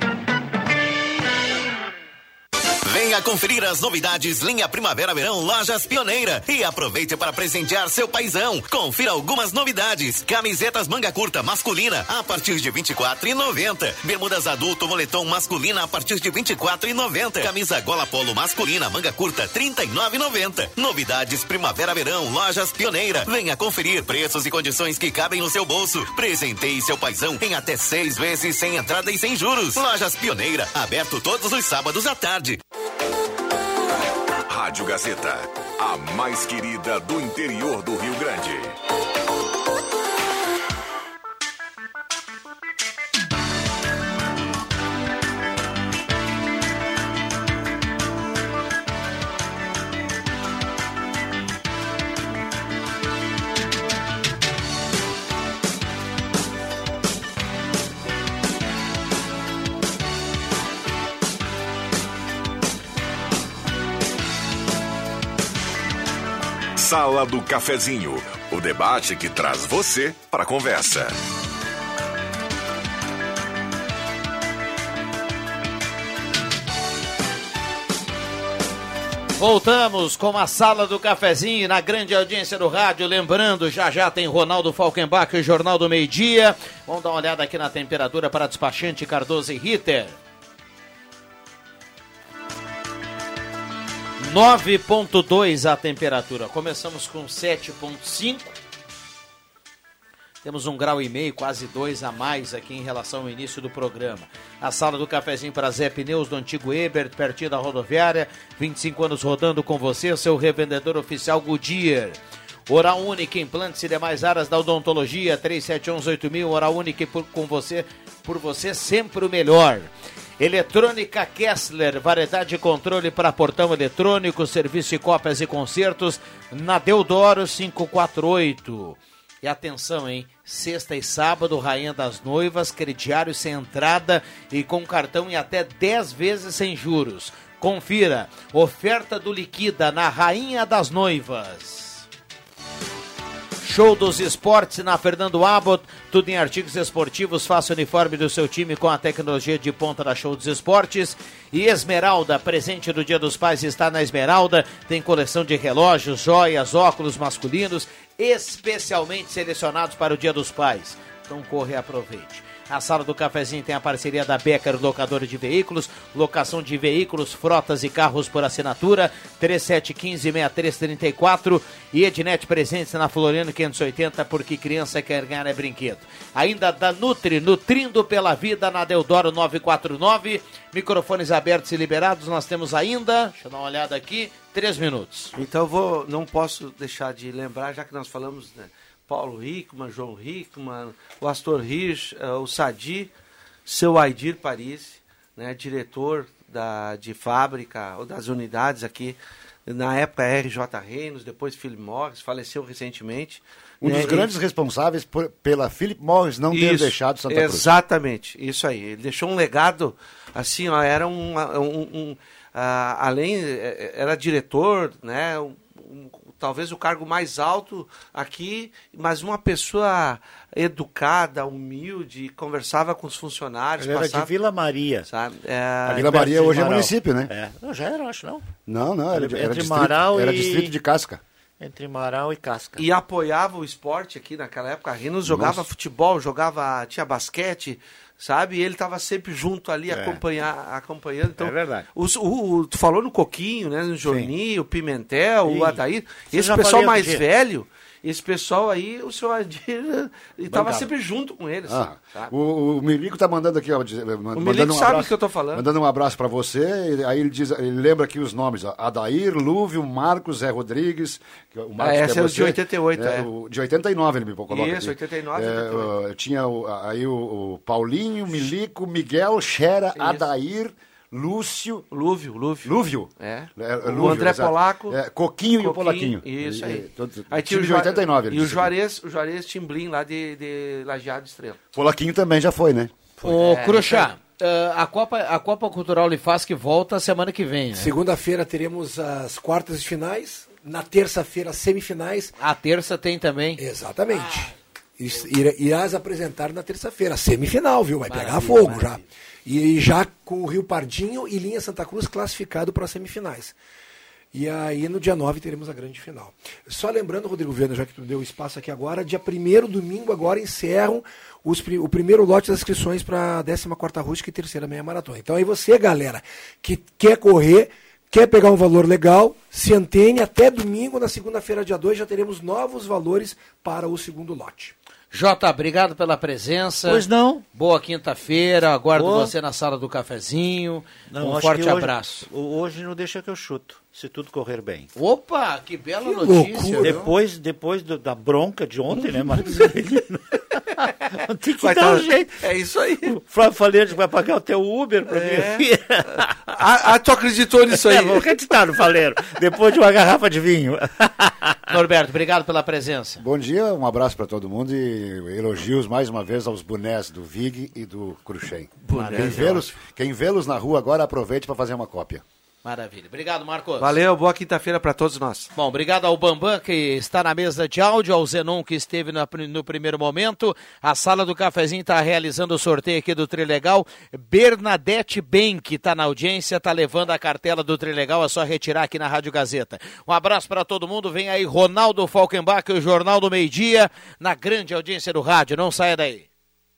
Venha conferir as novidades linha Primavera-Verão Lojas Pioneira e aproveite para presentear seu paizão. Confira algumas novidades: camisetas manga curta masculina a partir de 24,90. Bermudas adulto moletom masculina a partir de 24,90. Camisa gola polo masculina manga curta 39,90. Novidades Primavera-Verão Lojas Pioneira. Venha conferir preços e condições que cabem no seu bolso. Presenteie seu paizão em até seis vezes sem entrada e sem juros. Lojas Pioneira, aberto todos os sábados à tarde. Rádio Gazeta, a mais querida do interior do Rio Grande. Sala do Cafezinho, o debate que traz você para a conversa. Voltamos com a sala do cafezinho na grande audiência do rádio. Lembrando, já já tem Ronaldo Falkenbach, o Jornal do Meio Dia. Vamos dar uma olhada aqui na temperatura para despachante Cardoso e Ritter. 9.2 a temperatura. Começamos com 7.5. Temos um grau e meio, quase dois a mais aqui em relação ao início do programa. A sala do cafezinho para Zé Pneus do antigo Eber, pertinho da rodoviária. 25 anos rodando com você, seu revendedor oficial Goodyear. Oral Única, implantes e demais áreas da odontologia, 37118000, Oral Única por, com você, por você sempre o melhor. Eletrônica Kessler, variedade de controle para portão eletrônico, serviço de cópias e concertos, na Deodoro 548. E atenção, hein? Sexta e sábado, Rainha das Noivas, crediário sem entrada e com cartão em até 10 vezes sem juros. Confira, oferta do Liquida na Rainha das Noivas. Show dos Esportes na Fernando Abbott, tudo em artigos esportivos, faça o uniforme do seu time com a tecnologia de ponta da Show dos Esportes. E Esmeralda, presente do Dia dos Pais está na Esmeralda, tem coleção de relógios, joias, óculos masculinos, especialmente selecionados para o Dia dos Pais. Então corre e aproveite. A sala do cafezinho tem a parceria da Becker Locadora de Veículos, locação de veículos, frotas e carros por assinatura, 3715-6334 e Ednet presente na Floriano 580, porque criança quer ganhar é brinquedo. Ainda da Nutri, nutrindo pela vida na Deodoro 949. Microfones abertos e liberados, nós temos ainda, deixa eu dar uma olhada aqui, três minutos. Então vou, não posso deixar de lembrar, já que nós falamos né, Paulo Hickman, João Hickman, o Astor Hirsch, uh, o Sadi, seu Aidir Paris, né, diretor da, de fábrica ou das unidades aqui, na época RJ Reinos, depois Philip Morris, faleceu recentemente. Um dos né, grandes e... responsáveis por, pela Philip Morris não isso, ter deixado Santa Cruz. Exatamente, isso aí. Ele deixou um legado, assim, ó, era um, um, um uh, além, eh, era diretor, né, um, talvez o cargo mais alto aqui, mas uma pessoa educada, humilde, conversava com os funcionários. Ele passava, era de Vila Maria. Sabe? É, a Vila Maria hoje é município, né? É. Não, já era, acho não. Não, não, era, Entre era, distrito, Marau era e... distrito de Casca. Entre Marau e Casca. E apoiava o esporte aqui naquela época. A Rinos jogava Nossa. futebol, jogava, tinha basquete, sabe? E ele estava sempre junto ali, é. acompanhar, acompanhando. Então, é verdade. Os, o, o, tu falou no Coquinho, né? No Jorni, o Pimentel, Sim. o Adair. Esse pessoal mais velho, esse pessoal aí, o senhor Adir estava sempre junto com eles. Ah, o, o Milico tá mandando aqui, ó, o Milico um sabe o que eu tô falando. Mandando um abraço para você, aí ele diz, ele lembra aqui os nomes, ó, Adair, Lúvio, Marcos, Zé Rodrigues, o Marcos ah, essa é, é o você, de 88, né, é. O, de 89 ele me coloca Isso, aqui. 89, é, 88. tinha o, aí o, o, Paulinho, Milico, Miguel, Xera, Isso. Adair, Lúcio. Lúvio, Lúvio. Lúvio. É. é Lúvio, o André exato. Coquinho, é, Coquinho, e o Polaquinho. Isso aí. E, todos, aí o de 89. E o Juarez, o Juarez Timblin lá de, de Lajeado Estrela. Polaquinho também já foi, né? Ô, é, Cruxá, uh, a, Copa, a Copa Cultural que volta semana que vem. Né? Segunda-feira teremos as quartas de finais. Na terça-feira, semifinais. A terça tem também. Exatamente. Ah. Irás apresentar na terça-feira. Semifinal, viu? Vai maravilha, pegar fogo maravilha. já. E já com o Rio Pardinho e Linha Santa Cruz classificado para as semifinais. E aí no dia 9 teremos a grande final. Só lembrando, Rodrigo Viana, já que tu deu espaço aqui agora, dia 1 domingo agora encerram os, o primeiro lote das inscrições para a 14ª Rústica e terceira meia maratona. Então aí você, galera, que quer correr, quer pegar um valor legal, se antene até domingo, na segunda-feira, dia 2, já teremos novos valores para o segundo lote. Jota, obrigado pela presença. Pois não. Boa quinta-feira, aguardo Boa. você na sala do cafezinho. Não, um forte hoje, abraço. Hoje não deixa que eu chuto, se tudo correr bem. Opa, que bela que notícia. Loucura. Depois, depois do, da bronca de ontem, né, Marcos? Tem que vai dar tá, um jeito. É isso aí. O Flávio Faleiro vai pagar o teu Uber pra é. filha. ah, ah, tu acreditou nisso aí? É, vou acreditar no Faleiro. Depois de uma garrafa de vinho. Norberto, obrigado pela presença. Bom dia, um abraço para todo mundo e elogios mais uma vez aos bonés do Vig e do Cruxem. Quem vê-los vê na rua agora aproveite para fazer uma cópia. Maravilha. Obrigado, Marcos. Valeu, boa quinta-feira para todos nós. Bom, obrigado ao Bambam, que está na mesa de áudio, ao Zenon, que esteve no, no primeiro momento. A sala do cafezinho está realizando o sorteio aqui do Trilegal. Bernadette Ben, que está na audiência, está levando a cartela do Trilegal, é só retirar aqui na Rádio Gazeta. Um abraço para todo mundo. Vem aí Ronaldo Falkenbach, o Jornal do Meio Dia, na grande audiência do rádio. Não saia daí.